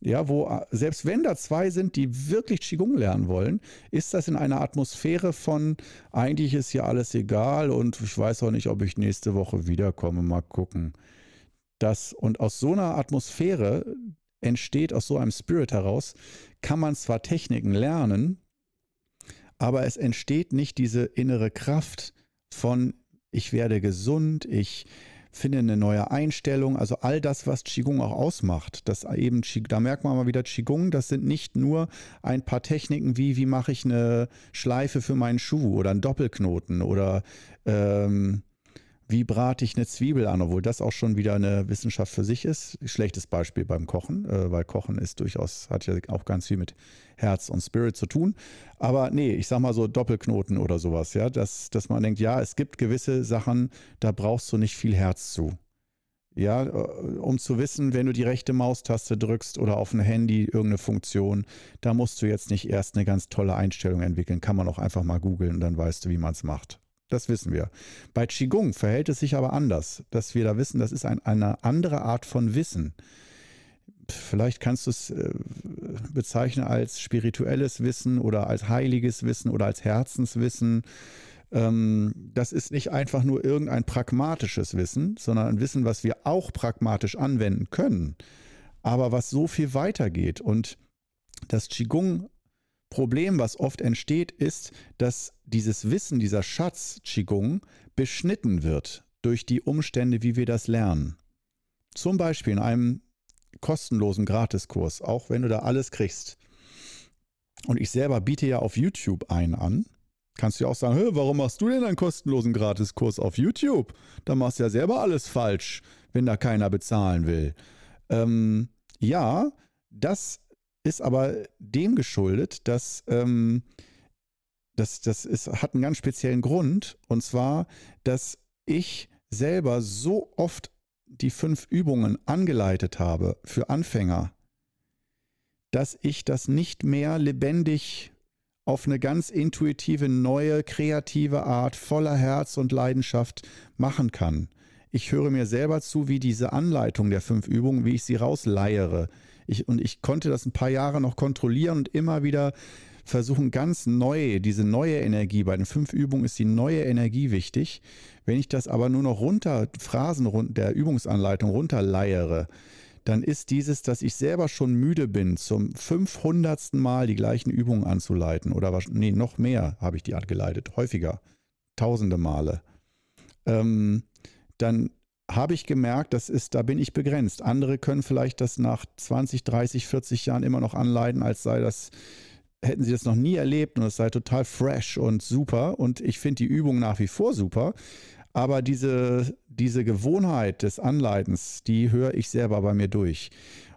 Ja, wo äh, selbst wenn da zwei sind, die wirklich Qigong lernen wollen, ist das in einer Atmosphäre von eigentlich ist ja alles egal und ich weiß auch nicht, ob ich nächste Woche wiederkomme, mal gucken. Das und aus so einer Atmosphäre entsteht aus so einem Spirit heraus, kann man zwar Techniken lernen, aber es entsteht nicht diese innere Kraft von ich werde gesund, ich finde eine neue Einstellung, also all das, was Qigong auch ausmacht. Das eben, da merkt man mal wieder Qigong, das sind nicht nur ein paar Techniken wie, wie mache ich eine Schleife für meinen Schuh oder einen Doppelknoten oder ähm, wie brate ich eine Zwiebel an, obwohl das auch schon wieder eine Wissenschaft für sich ist. Schlechtes Beispiel beim Kochen, äh, weil Kochen ist durchaus, hat ja auch ganz viel mit Herz und Spirit zu tun. Aber nee, ich sag mal so Doppelknoten oder sowas, ja, dass, dass man denkt, ja, es gibt gewisse Sachen, da brauchst du nicht viel Herz zu. Ja, äh, um zu wissen, wenn du die rechte Maustaste drückst oder auf ein Handy irgendeine Funktion, da musst du jetzt nicht erst eine ganz tolle Einstellung entwickeln. Kann man auch einfach mal googeln und dann weißt du, wie man es macht. Das wissen wir. Bei Qigong verhält es sich aber anders, dass wir da wissen, das ist ein, eine andere Art von Wissen. Vielleicht kannst du es äh, bezeichnen als spirituelles Wissen oder als heiliges Wissen oder als Herzenswissen. Ähm, das ist nicht einfach nur irgendein pragmatisches Wissen, sondern ein Wissen, was wir auch pragmatisch anwenden können, aber was so viel weitergeht. Und das Qigong Problem, was oft entsteht, ist, dass dieses Wissen, dieser Schatz Qigong beschnitten wird durch die Umstände, wie wir das lernen. Zum Beispiel in einem kostenlosen Gratiskurs, auch wenn du da alles kriegst. Und ich selber biete ja auf YouTube einen an. Kannst du ja auch sagen, warum machst du denn einen kostenlosen Gratiskurs auf YouTube? Da machst du ja selber alles falsch, wenn da keiner bezahlen will. Ähm, ja, das ist aber dem geschuldet, dass ähm, das, das ist, hat einen ganz speziellen Grund. Und zwar, dass ich selber so oft die fünf Übungen angeleitet habe für Anfänger, dass ich das nicht mehr lebendig auf eine ganz intuitive, neue, kreative Art voller Herz und Leidenschaft machen kann. Ich höre mir selber zu, wie diese Anleitung der fünf Übungen, wie ich sie rausleiere, ich, und ich konnte das ein paar Jahre noch kontrollieren und immer wieder versuchen, ganz neu, diese neue Energie, bei den fünf Übungen ist die neue Energie wichtig. Wenn ich das aber nur noch runter, Phrasen der Übungsanleitung runterleiere, dann ist dieses, dass ich selber schon müde bin, zum 500. Mal die gleichen Übungen anzuleiten oder nee, noch mehr habe ich die angeleitet, häufiger, tausende Male. Ähm, dann habe ich gemerkt, das ist, da bin ich begrenzt. Andere können vielleicht das nach 20, 30, 40 Jahren immer noch anleiten, als sei das, hätten sie das noch nie erlebt und es sei total fresh und super. Und ich finde die Übung nach wie vor super. Aber diese, diese Gewohnheit des Anleitens, die höre ich selber bei mir durch.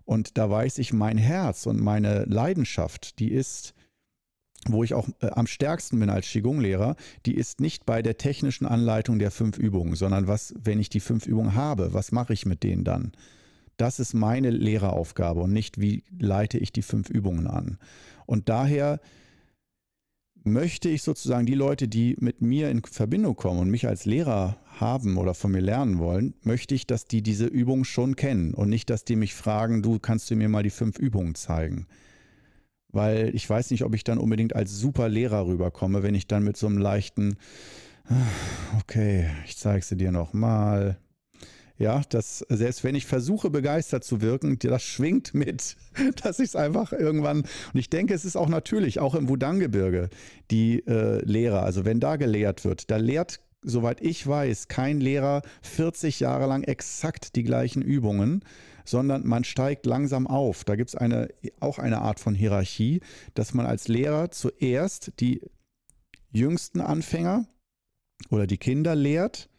Und da weiß ich, mein Herz und meine Leidenschaft, die ist wo ich auch äh, am stärksten bin als Qigong-Lehrer, die ist nicht bei der technischen Anleitung der fünf Übungen, sondern was, wenn ich die fünf Übungen habe, was mache ich mit denen dann? Das ist meine Lehreraufgabe und nicht, wie leite ich die fünf Übungen an. Und daher möchte ich sozusagen die Leute, die mit mir in Verbindung kommen und mich als Lehrer haben oder von mir lernen wollen, möchte ich, dass die diese Übung schon kennen und nicht, dass die mich fragen, du kannst du mir mal die fünf Übungen zeigen weil ich weiß nicht, ob ich dann unbedingt als super Lehrer rüberkomme, wenn ich dann mit so einem leichten, okay, ich zeige sie dir nochmal. Ja, das, selbst wenn ich versuche, begeistert zu wirken, das schwingt mit, dass ich es einfach irgendwann, und ich denke, es ist auch natürlich, auch im Wudang-Gebirge, die äh, Lehrer, also wenn da gelehrt wird, da lehrt, soweit ich weiß, kein Lehrer 40 Jahre lang exakt die gleichen Übungen, sondern man steigt langsam auf. Da gibt es eine, auch eine Art von Hierarchie, dass man als Lehrer zuerst die jüngsten Anfänger oder die Kinder lehrt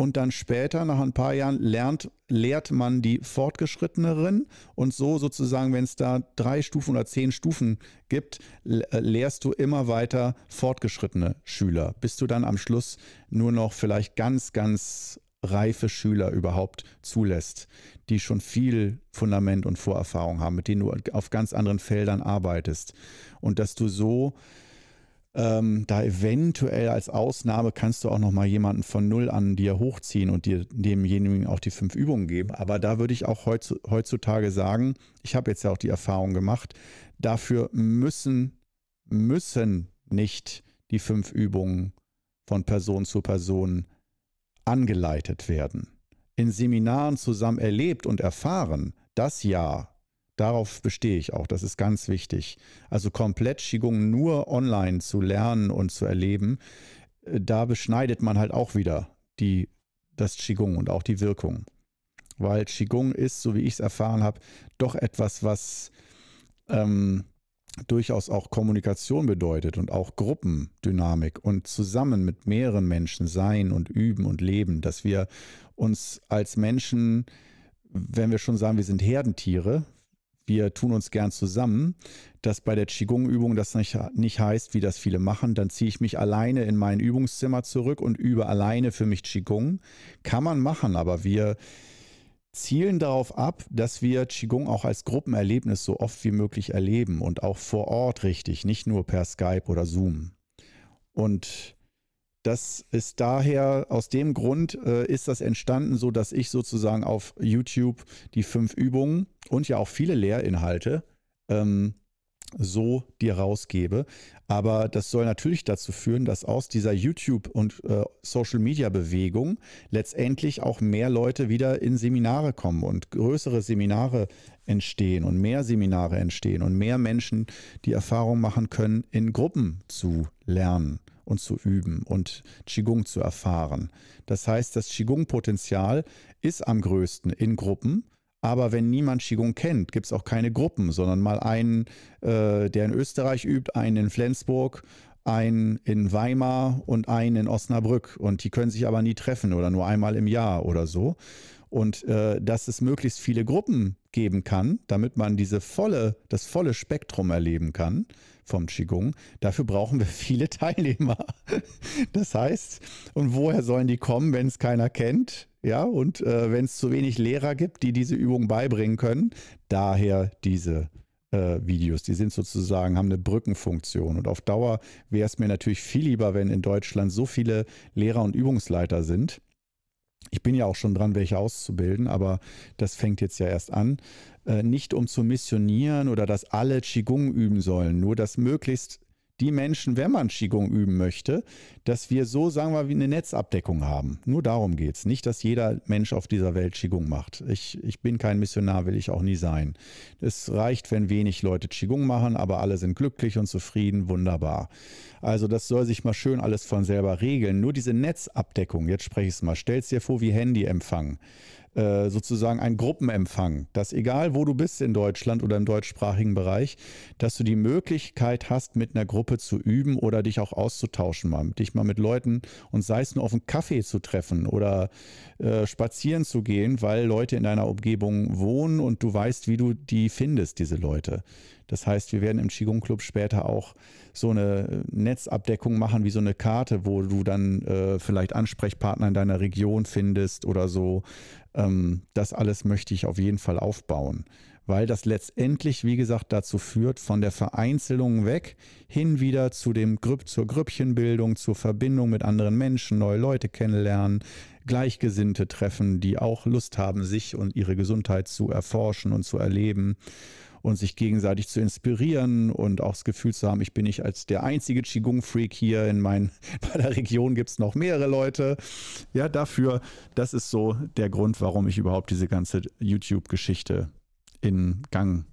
und dann später, nach ein paar Jahren, lernt, lehrt man die Fortgeschritteneren und so sozusagen, wenn es da drei Stufen oder zehn Stufen gibt, äh, lehrst du immer weiter fortgeschrittene Schüler, bis du dann am Schluss nur noch vielleicht ganz, ganz reife Schüler überhaupt zulässt, die schon viel Fundament und Vorerfahrung haben, mit denen du auf ganz anderen Feldern arbeitest und dass du so ähm, da eventuell als Ausnahme kannst du auch noch mal jemanden von null an dir hochziehen und dir demjenigen auch die fünf Übungen geben. Aber da würde ich auch heutzutage sagen, ich habe jetzt ja auch die Erfahrung gemacht, dafür müssen, müssen nicht die fünf Übungen von Person zu Person angeleitet werden. In Seminaren zusammen erlebt und erfahren, das ja, Darauf bestehe ich auch. Das ist ganz wichtig. Also komplett Qigong nur online zu lernen und zu erleben, äh, da beschneidet man halt auch wieder die, das Qigong und auch die Wirkung. Weil Qigong ist, so wie ich es erfahren habe, doch etwas, was ähm, durchaus auch Kommunikation bedeutet und auch Gruppendynamik und zusammen mit mehreren Menschen sein und üben und leben, dass wir uns als Menschen, wenn wir schon sagen, wir sind Herdentiere, wir tun uns gern zusammen, dass bei der Qigong-Übung das nicht, nicht heißt, wie das viele machen, dann ziehe ich mich alleine in mein Übungszimmer zurück und übe alleine für mich Qigong. Kann man machen, aber wir zielen darauf ab, dass wir Qigong auch als Gruppenerlebnis so oft wie möglich erleben und auch vor Ort richtig, nicht nur per Skype oder Zoom. Und das ist daher, aus dem Grund äh, ist das entstanden, so dass ich sozusagen auf YouTube die fünf Übungen und ja auch viele Lehrinhalte ähm, so dir rausgebe. Aber das soll natürlich dazu führen, dass aus dieser YouTube- und äh, Social-Media-Bewegung letztendlich auch mehr Leute wieder in Seminare kommen und größere Seminare entstehen und mehr Seminare entstehen und mehr Menschen die Erfahrung machen können, in Gruppen zu lernen und zu üben und Qigong zu erfahren. Das heißt, das Qigong-Potenzial ist am größten in Gruppen. Aber wenn niemand Qigong kennt, gibt es auch keine Gruppen, sondern mal einen, äh, der in Österreich übt, einen in Flensburg, einen in Weimar und einen in Osnabrück. Und die können sich aber nie treffen oder nur einmal im Jahr oder so. Und äh, dass es möglichst viele Gruppen geben kann, damit man diese volle, das volle Spektrum erleben kann, vom Qigong. Dafür brauchen wir viele Teilnehmer. Das heißt, und woher sollen die kommen, wenn es keiner kennt? Ja, und äh, wenn es zu wenig Lehrer gibt, die diese Übung beibringen können, daher diese äh, Videos. Die sind sozusagen, haben eine Brückenfunktion. Und auf Dauer wäre es mir natürlich viel lieber, wenn in Deutschland so viele Lehrer und Übungsleiter sind. Ich bin ja auch schon dran, welche auszubilden, aber das fängt jetzt ja erst an. Äh, nicht um zu missionieren oder dass alle Qigong üben sollen, nur dass möglichst die Menschen, wenn man Qigong üben möchte, dass wir so, sagen wir, wie eine Netzabdeckung haben. Nur darum geht es. Nicht, dass jeder Mensch auf dieser Welt Qigong macht. Ich, ich bin kein Missionar, will ich auch nie sein. Es reicht, wenn wenig Leute Qigong machen, aber alle sind glücklich und zufrieden, wunderbar. Also das soll sich mal schön alles von selber regeln. Nur diese Netzabdeckung, jetzt spreche ich es mal, stell es dir vor wie Handyempfang. Äh, sozusagen ein Gruppenempfang, dass egal wo du bist in Deutschland oder im deutschsprachigen Bereich, dass du die Möglichkeit hast, mit einer Gruppe zu üben oder dich auch auszutauschen, mal, dich mal mit Leuten und sei es nur auf einen Kaffee zu treffen oder äh, spazieren zu gehen, weil Leute in deiner Umgebung wohnen und du weißt, wie du die findest, diese Leute. Das heißt, wir werden im Qigong Club später auch so eine Netzabdeckung machen, wie so eine Karte, wo du dann äh, vielleicht Ansprechpartner in deiner Region findest oder so. Ähm, das alles möchte ich auf jeden Fall aufbauen, weil das letztendlich, wie gesagt, dazu führt, von der Vereinzelung weg hin wieder zu dem Grüpp, zur Grüppchenbildung, zur Verbindung mit anderen Menschen, neue Leute kennenlernen, Gleichgesinnte treffen, die auch Lust haben, sich und ihre Gesundheit zu erforschen und zu erleben und sich gegenseitig zu inspirieren und auch das Gefühl zu haben, ich bin nicht als der einzige Qigong-Freak hier in mein, bei der Region gibt es noch mehrere Leute. Ja, dafür, das ist so der Grund, warum ich überhaupt diese ganze YouTube-Geschichte in Gang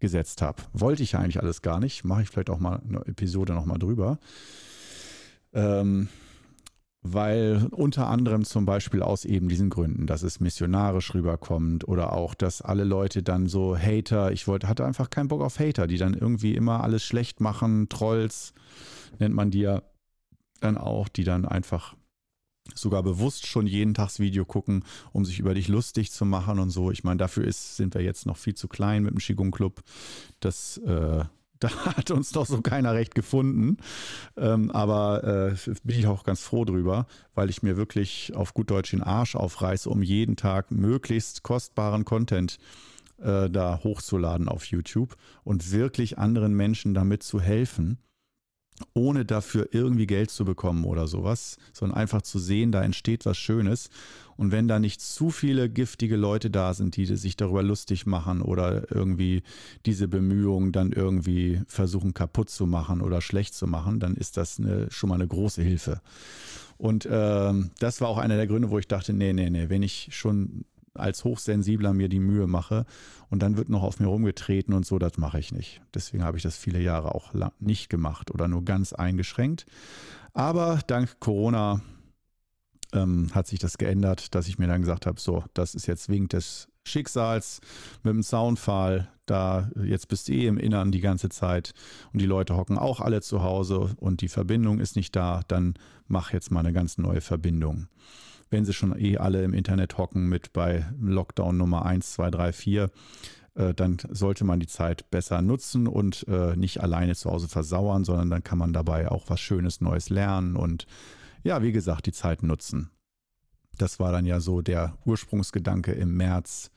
gesetzt habe. Wollte ich eigentlich alles gar nicht. Mache ich vielleicht auch mal eine Episode nochmal drüber. Ähm, weil unter anderem zum Beispiel aus eben diesen Gründen, dass es missionarisch rüberkommt oder auch, dass alle Leute dann so Hater, ich wollte, hatte einfach keinen Bock auf Hater, die dann irgendwie immer alles schlecht machen, Trolls nennt man die ja dann auch, die dann einfach sogar bewusst schon jeden Tags Video gucken, um sich über dich lustig zu machen und so. Ich meine, dafür ist, sind wir jetzt noch viel zu klein mit dem Qigong Club. Das äh, da hat uns doch so keiner recht gefunden. Ähm, aber äh, bin ich auch ganz froh drüber, weil ich mir wirklich auf gut Deutsch den Arsch aufreiße, um jeden Tag möglichst kostbaren Content äh, da hochzuladen auf YouTube und wirklich anderen Menschen damit zu helfen ohne dafür irgendwie Geld zu bekommen oder sowas, sondern einfach zu sehen, da entsteht was Schönes. Und wenn da nicht zu viele giftige Leute da sind, die sich darüber lustig machen oder irgendwie diese Bemühungen dann irgendwie versuchen kaputt zu machen oder schlecht zu machen, dann ist das eine, schon mal eine große Hilfe. Und äh, das war auch einer der Gründe, wo ich dachte, nee, nee, nee, wenn ich schon als Hochsensibler mir die Mühe mache und dann wird noch auf mir rumgetreten und so, das mache ich nicht. Deswegen habe ich das viele Jahre auch nicht gemacht oder nur ganz eingeschränkt. Aber dank Corona ähm, hat sich das geändert, dass ich mir dann gesagt habe, so, das ist jetzt wegen des Schicksals mit dem Soundfall, da jetzt bist du eh im Innern die ganze Zeit und die Leute hocken auch alle zu Hause und die Verbindung ist nicht da, dann mach jetzt mal eine ganz neue Verbindung wenn sie schon eh alle im Internet hocken mit bei Lockdown Nummer 1, 2, 3, 4, dann sollte man die Zeit besser nutzen und äh, nicht alleine zu Hause versauern, sondern dann kann man dabei auch was Schönes Neues lernen und ja, wie gesagt, die Zeit nutzen. Das war dann ja so der Ursprungsgedanke im März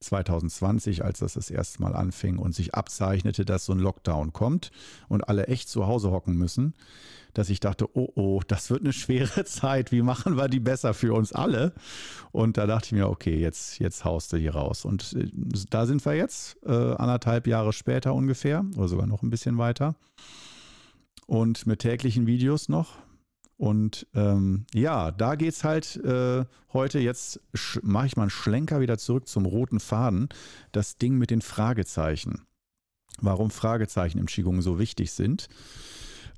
2020, als das das erste Mal anfing und sich abzeichnete, dass so ein Lockdown kommt und alle echt zu Hause hocken müssen dass ich dachte, oh oh, das wird eine schwere Zeit. Wie machen wir die besser für uns alle? Und da dachte ich mir, okay, jetzt, jetzt haust du hier raus. Und äh, da sind wir jetzt, äh, anderthalb Jahre später ungefähr, oder sogar noch ein bisschen weiter. Und mit täglichen Videos noch. Und ähm, ja, da geht es halt äh, heute, jetzt mache ich mal einen Schlenker wieder zurück zum roten Faden, das Ding mit den Fragezeichen. Warum Fragezeichen im Qigong so wichtig sind.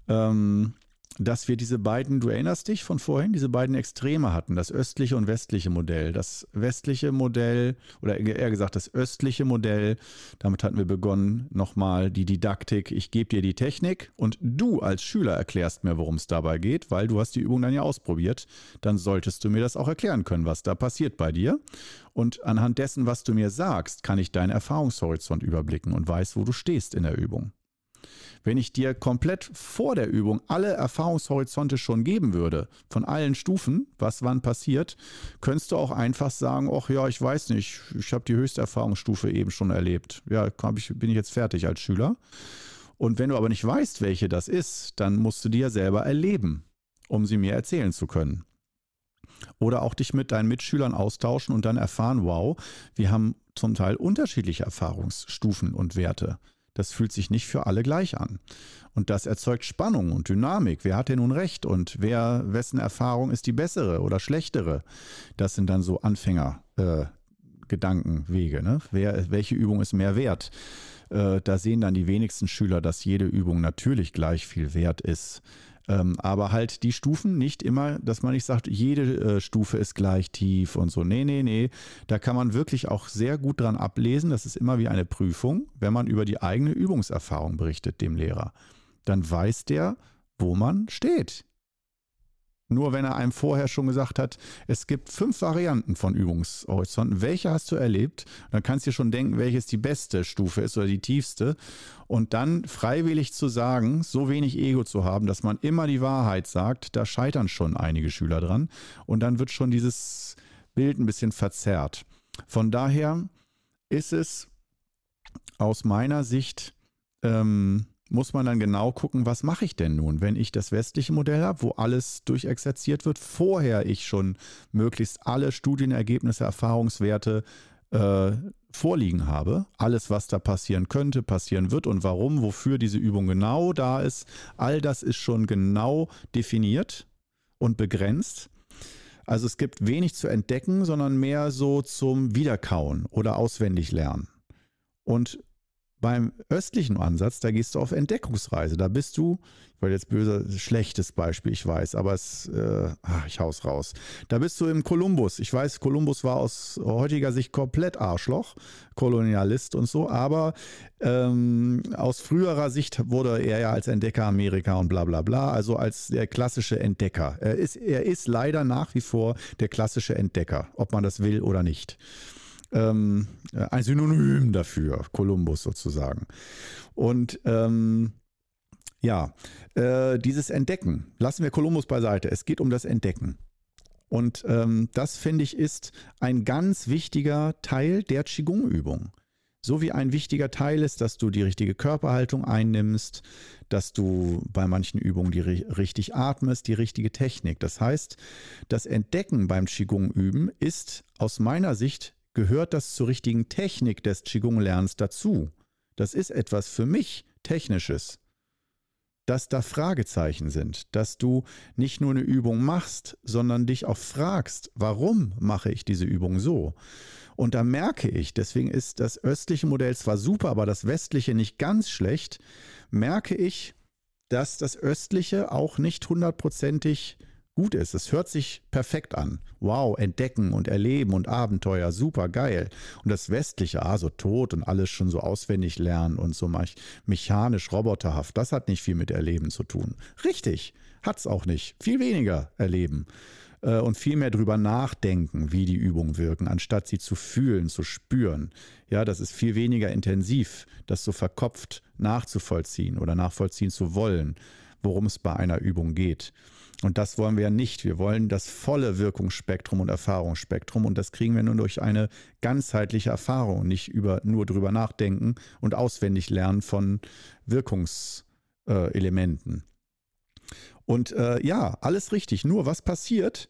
Ähm, dass wir diese beiden, du erinnerst dich von vorhin, diese beiden Extreme hatten, das östliche und westliche Modell. Das westliche Modell, oder eher gesagt das östliche Modell, damit hatten wir begonnen, nochmal die Didaktik, ich gebe dir die Technik und du als Schüler erklärst mir, worum es dabei geht, weil du hast die Übung dann ja ausprobiert. Dann solltest du mir das auch erklären können, was da passiert bei dir. Und anhand dessen, was du mir sagst, kann ich deinen Erfahrungshorizont überblicken und weiß, wo du stehst in der Übung. Wenn ich dir komplett vor der Übung alle Erfahrungshorizonte schon geben würde, von allen Stufen, was wann passiert, könntest du auch einfach sagen, ach ja, ich weiß nicht, ich habe die höchste Erfahrungsstufe eben schon erlebt. Ja, ich, bin ich jetzt fertig als Schüler. Und wenn du aber nicht weißt, welche das ist, dann musst du die ja selber erleben, um sie mir erzählen zu können. Oder auch dich mit deinen Mitschülern austauschen und dann erfahren, wow, wir haben zum Teil unterschiedliche Erfahrungsstufen und Werte. Das fühlt sich nicht für alle gleich an. Und das erzeugt Spannung und Dynamik. Wer hat denn nun recht und wer, wessen Erfahrung ist die bessere oder schlechtere? Das sind dann so Anfängergedankenwege. Äh, ne? Wer, welche Übung ist mehr wert? Äh, da sehen dann die wenigsten Schüler, dass jede Übung natürlich gleich viel wert ist. Ähm, aber halt die Stufen nicht immer, dass man nicht sagt, jede äh, Stufe ist gleich tief und so. Nee, nee, nee. Da kann man wirklich auch sehr gut dran ablesen. Das ist immer wie eine Prüfung, wenn man über die eigene Übungserfahrung berichtet dem Lehrer. Dann weiß der, wo man steht. Nur wenn er einem vorher schon gesagt hat, es gibt fünf Varianten von Übungshorizonten. Welche hast du erlebt? Dann kannst du dir schon denken, welches die beste Stufe ist oder die tiefste. Und dann freiwillig zu sagen, so wenig Ego zu haben, dass man immer die Wahrheit sagt, da scheitern schon einige Schüler dran. Und dann wird schon dieses Bild ein bisschen verzerrt. Von daher ist es aus meiner Sicht ähm, muss man dann genau gucken, was mache ich denn nun, wenn ich das westliche Modell habe, wo alles durchexerziert wird, vorher ich schon möglichst alle Studienergebnisse, Erfahrungswerte äh, vorliegen habe, alles, was da passieren könnte, passieren wird und warum, wofür diese Übung genau da ist, all das ist schon genau definiert und begrenzt. Also es gibt wenig zu entdecken, sondern mehr so zum Wiederkauen oder auswendig lernen. Und beim östlichen Ansatz, da gehst du auf Entdeckungsreise. Da bist du, ich wollte jetzt böse, schlechtes Beispiel, ich weiß, aber es, äh, ach, ich hau's raus. Da bist du im Kolumbus. Ich weiß, Kolumbus war aus heutiger Sicht komplett Arschloch, Kolonialist und so, aber ähm, aus früherer Sicht wurde er ja als Entdecker Amerika und bla bla bla, also als der klassische Entdecker. Er ist, er ist leider nach wie vor der klassische Entdecker, ob man das will oder nicht ähm, ein Synonym dafür, Kolumbus sozusagen. Und ähm, ja, äh, dieses Entdecken, lassen wir Kolumbus beiseite. Es geht um das Entdecken. Und ähm, das finde ich ist ein ganz wichtiger Teil der Qigong-Übung. So wie ein wichtiger Teil ist, dass du die richtige Körperhaltung einnimmst, dass du bei manchen Übungen die richtig atmest, die richtige Technik. Das heißt, das Entdecken beim Qigong üben ist aus meiner Sicht gehört das zur richtigen Technik des Qigong-Lernens dazu. Das ist etwas für mich Technisches. Dass da Fragezeichen sind, dass du nicht nur eine Übung machst, sondern dich auch fragst, warum mache ich diese Übung so? Und da merke ich, deswegen ist das östliche Modell zwar super, aber das westliche nicht ganz schlecht, merke ich, dass das östliche auch nicht hundertprozentig gut ist. Es hört sich perfekt an. Wow, entdecken und erleben und Abenteuer, super geil. Und das Westliche, ah, so tot und alles schon so auswendig lernen und so mechanisch, roboterhaft, das hat nicht viel mit Erleben zu tun. Richtig, hat es auch nicht. Viel weniger erleben äh, und viel mehr drüber nachdenken, wie die Übungen wirken, anstatt sie zu fühlen, zu spüren. Ja, das ist viel weniger intensiv, das so verkopft nachzuvollziehen oder nachvollziehen zu wollen, worum es bei einer Übung geht. Und das wollen wir ja nicht. Wir wollen das volle Wirkungsspektrum und Erfahrungsspektrum. Und das kriegen wir nur durch eine ganzheitliche Erfahrung, nicht über, nur drüber nachdenken und auswendig lernen von Wirkungselementen. Und äh, ja, alles richtig. Nur was passiert,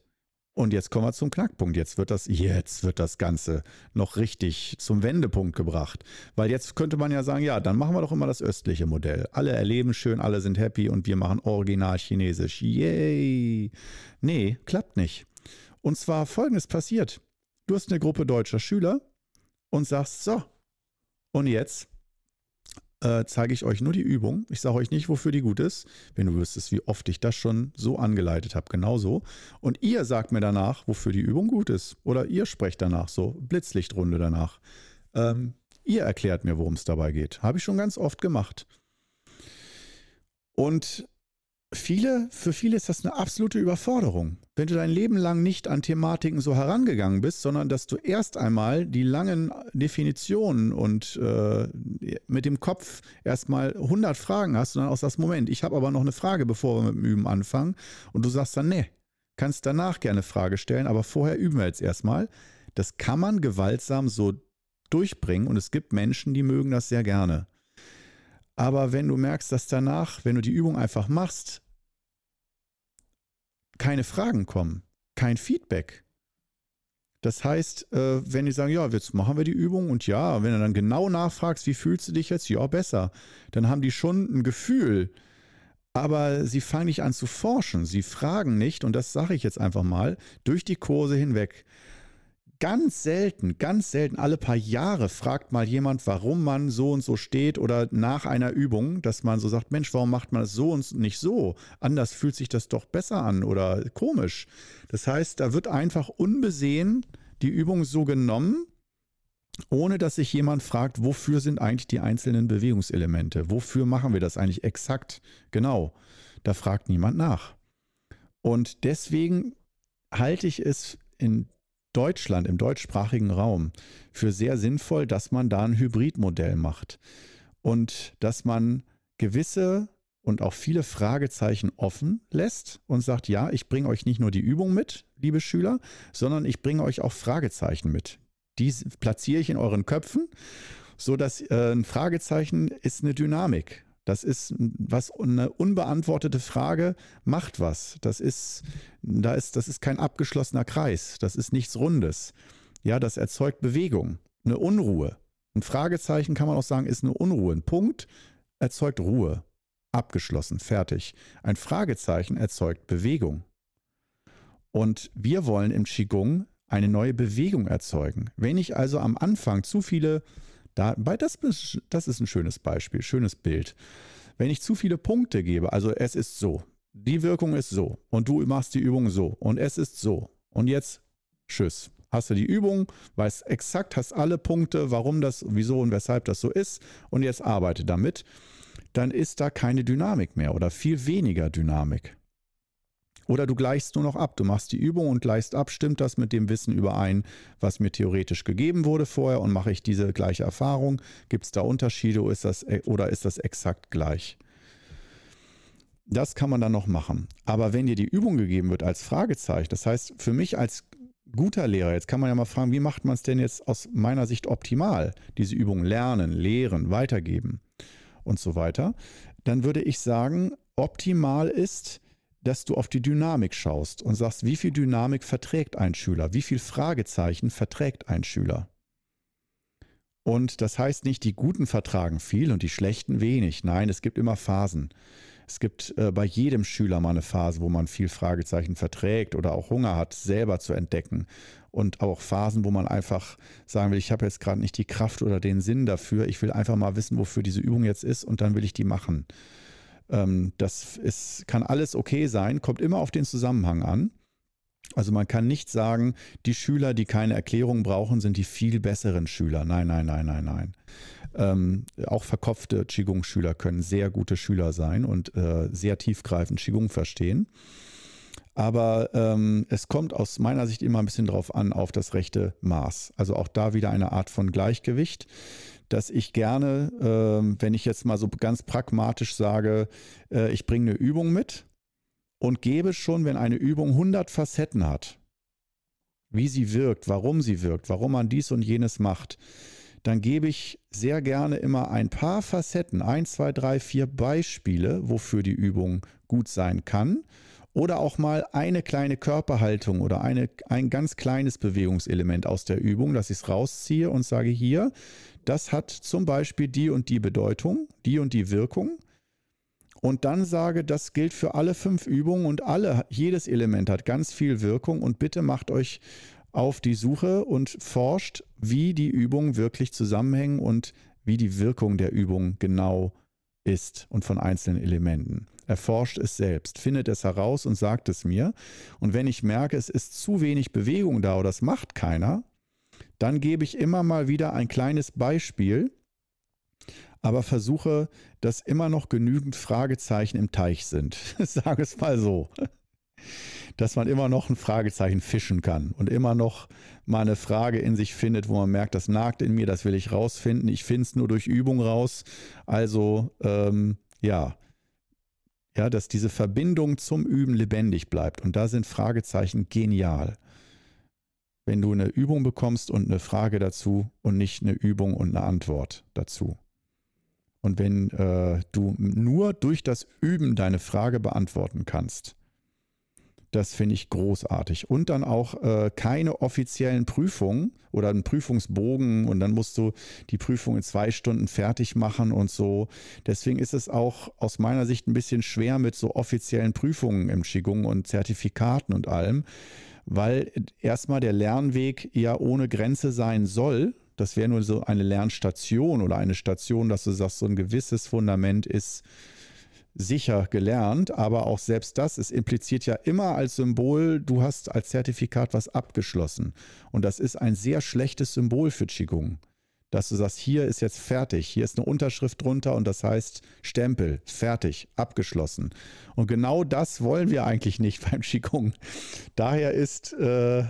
und jetzt kommen wir zum Knackpunkt. Jetzt wird das, jetzt wird das Ganze noch richtig zum Wendepunkt gebracht. Weil jetzt könnte man ja sagen, ja, dann machen wir doch immer das östliche Modell. Alle erleben schön, alle sind happy und wir machen original chinesisch. Yay! Nee, klappt nicht. Und zwar folgendes passiert. Du hast eine Gruppe deutscher Schüler und sagst, so, und jetzt äh, zeige ich euch nur die Übung. Ich sage euch nicht, wofür die gut ist. Wenn du wüsstest, wie oft ich das schon so angeleitet habe, genauso. Und ihr sagt mir danach, wofür die Übung gut ist. Oder ihr sprecht danach so, Blitzlichtrunde danach. Ähm, ihr erklärt mir, worum es dabei geht. Habe ich schon ganz oft gemacht. Und viele, für viele ist das eine absolute Überforderung. Wenn du dein Leben lang nicht an Thematiken so herangegangen bist, sondern dass du erst einmal die langen Definitionen und äh, mit dem Kopf erstmal 100 Fragen hast und dann auch sagst, Moment, ich habe aber noch eine Frage, bevor wir mit dem Üben anfangen. Und du sagst dann, nee, kannst danach gerne Frage stellen, aber vorher üben wir jetzt erstmal. Das kann man gewaltsam so durchbringen und es gibt Menschen, die mögen das sehr gerne. Aber wenn du merkst, dass danach, wenn du die Übung einfach machst, keine Fragen kommen, kein Feedback. Das heißt, äh, wenn die sagen, ja, jetzt machen wir die Übung und ja, wenn du dann genau nachfragst, wie fühlst du dich jetzt? Ja, besser. Dann haben die schon ein Gefühl, aber sie fangen nicht an zu forschen. Sie fragen nicht, und das sage ich jetzt einfach mal, durch die Kurse hinweg ganz selten, ganz selten, alle paar Jahre fragt mal jemand, warum man so und so steht oder nach einer Übung, dass man so sagt, Mensch, warum macht man das so und nicht so? Anders fühlt sich das doch besser an oder komisch. Das heißt, da wird einfach unbesehen die Übung so genommen, ohne dass sich jemand fragt, wofür sind eigentlich die einzelnen Bewegungselemente? Wofür machen wir das eigentlich exakt? Genau, da fragt niemand nach. Und deswegen halte ich es in Deutschland, im deutschsprachigen Raum, für sehr sinnvoll, dass man da ein Hybridmodell macht und dass man gewisse und auch viele Fragezeichen offen lässt und sagt, ja, ich bringe euch nicht nur die Übung mit, liebe Schüler, sondern ich bringe euch auch Fragezeichen mit. Die platziere ich in euren Köpfen, so dass äh, ein Fragezeichen ist eine Dynamik. Das ist was eine unbeantwortete Frage macht was. Das ist da ist das ist kein abgeschlossener Kreis. Das ist nichts Rundes. Ja, das erzeugt Bewegung, eine Unruhe. Ein Fragezeichen kann man auch sagen, ist eine Unruhe. Ein Punkt erzeugt Ruhe. Abgeschlossen, fertig. Ein Fragezeichen erzeugt Bewegung. Und wir wollen im Qigong eine neue Bewegung erzeugen. Wenn ich also am Anfang zu viele Da, das, das ist ein schönes Beispiel, schönes Bild. Wenn ich zu viele Punkte gebe, also es ist so, die Wirkung ist so und du machst die Übung so und es ist so und jetzt tschüss. Hast du die Übung, weißt exakt, hast alle Punkte, warum das, wieso und weshalb das so ist und jetzt arbeite damit, dann ist da keine Dynamik mehr oder viel weniger Dynamik. Oder du gleichst nur noch ab. Du machst die Übung und gleichst ab. Stimmt das mit dem Wissen überein, was mir theoretisch gegeben wurde vorher und mache ich diese gleiche Erfahrung? Gibt es da Unterschiede oder ist, das, oder ist das exakt gleich? Das kann man dann noch machen. Aber wenn dir die Übung gegeben wird als Fragezeichen, das heißt für mich als guter Lehrer, jetzt kann man ja mal fragen, wie macht man es denn jetzt aus meiner Sicht optimal, diese Übung lernen, lehren, weitergeben und so weiter, dann würde ich sagen, optimal ist, dass du auf die Dynamik schaust und sagst, wie viel Dynamik verträgt ein Schüler, wie viel Fragezeichen verträgt ein Schüler. Und das heißt nicht, die Guten vertragen viel und die Schlechten wenig. Nein, es gibt immer Phasen. Es gibt äh, bei jedem Schüler mal eine Phase, wo man viel Fragezeichen verträgt oder auch Hunger hat, selber zu entdecken. Und auch Phasen, wo man einfach sagen will, ich habe jetzt gerade nicht die Kraft oder den Sinn dafür. Ich will einfach mal wissen, wofür diese Übung jetzt ist und dann will ich die machen. Ähm, das ist, kann alles okay sein, kommt immer auf den Zusammenhang an. Also man kann nicht sagen, die Schüler, die keine Erklärung brauchen, sind die viel besseren Schüler. Nein, nein, nein, nein, nein. Ähm, auch verkopfte Qigong-Schüler können sehr gute Schüler sein und äh, sehr tiefgreifend Qigong verstehen. Aber ähm, es kommt aus meiner Sicht immer ein bisschen drauf an, auf das rechte Maß. Also auch da wieder eine Art von Gleichgewicht dass ich gerne, äh, wenn ich jetzt mal so ganz pragmatisch sage, äh, ich bringe eine Übung mit und gebe schon, wenn eine Übung 100 Facetten hat, wie sie wirkt, warum sie wirkt, warum man dies und jenes macht, dann gebe ich sehr gerne immer ein paar Facetten, ein, zwei, drei, vier Beispiele, wofür die Übung gut sein kann. Oder auch mal eine kleine Körperhaltung oder eine, ein ganz kleines Bewegungselement aus der Übung, dass ich es rausziehe und sage hier, das hat zum Beispiel die und die Bedeutung, die und die Wirkung. Und dann sage, das gilt für alle fünf Übungen und alle, jedes Element hat ganz viel Wirkung und bitte macht euch auf die Suche und forscht, wie die Übungen wirklich zusammenhängen und wie die Wirkung der Übung genau ist und von einzelnen Elementen. Erforscht es selbst, findet es heraus und sagt es mir. Und wenn ich merke, es ist zu wenig Bewegung da oder das macht keiner, dann gebe ich immer mal wieder ein kleines Beispiel, aber versuche, dass immer noch genügend Fragezeichen im Teich sind. Sage es mal so. Dass man immer noch ein Fragezeichen fischen kann und immer noch mal eine Frage in sich findet, wo man merkt, das nagt in mir, das will ich rausfinden. Ich finde es nur durch Übung raus. Also ähm, ja, ja, dass diese Verbindung zum Üben lebendig bleibt. Und da sind Fragezeichen genial wenn du eine Übung bekommst und eine Frage dazu und nicht eine Übung und eine Antwort dazu. Und wenn äh, du nur durch das Üben deine Frage beantworten kannst, das finde ich großartig. Und dann auch äh, keine offiziellen Prüfungen oder einen Prüfungsbogen und dann musst du die Prüfung in zwei Stunden fertig machen und so. Deswegen ist es auch aus meiner Sicht ein bisschen schwer mit so offiziellen Prüfungen im Qigong und Zertifikaten und allem, weil erstmal der Lernweg ja ohne Grenze sein soll. Das wäre nur so eine Lernstation oder eine Station, dass du sagst, so ein gewisses Fundament ist sicher gelernt, aber auch selbst das, es impliziert ja immer als Symbol, du hast als Zertifikat was abgeschlossen. Und das ist ein sehr schlechtes Symbol für Qigong dass du sagst, hier ist jetzt fertig, hier ist eine Unterschrift drunter und das heißt Stempel, fertig, abgeschlossen. Und genau das wollen wir eigentlich nicht beim Qigong. Daher ist äh,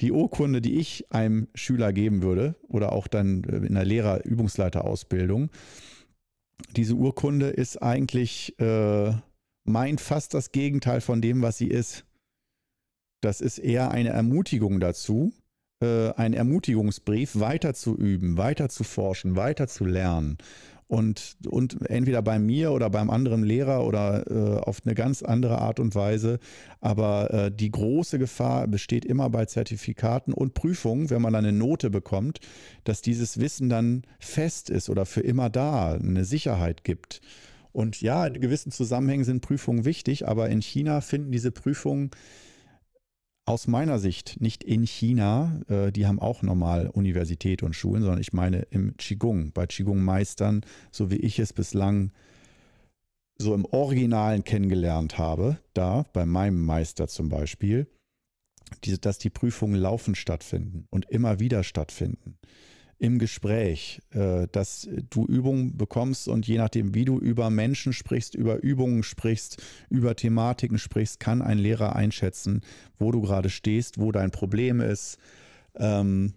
die Urkunde, die ich einem Schüler geben würde oder auch dann in der Lehrer-Übungsleiterausbildung, diese Urkunde ist eigentlich, äh, meint fast das Gegenteil von dem, was sie ist. Das ist eher eine Ermutigung dazu, äh, ein Ermutigungsbrief, weiter zu üben, weiter zu forschen, weiter zu lernen. Und, und entweder bei mir oder beim anderen Lehrer oder äh, auf eine ganz andere Art und Weise. Aber äh, die große Gefahr besteht immer bei Zertifikaten und Prüfungen, wenn man eine Note bekommt, dass dieses Wissen dann fest ist oder für immer da, eine Sicherheit gibt. Und ja, in gewissen Zusammenhängen sind Prüfungen wichtig, aber in China finden diese Prüfungen aus meiner Sicht nicht in China, äh, die haben auch normal Universität und Schulen, sondern ich meine im Qigong, bei Qigong-Meistern, so wie ich es bislang so im Originalen kennengelernt habe, da bei meinem Meister zum Beispiel, dass die Prüfungen laufend stattfinden und immer wieder stattfinden im Gespräch, äh, dass du Übungen bekommst und je nachdem, wie du über Menschen sprichst, über Übungen sprichst, über Thematiken sprichst, kann ein Lehrer einschätzen, wo du gerade stehst, wo dein Problem ist. Ähm,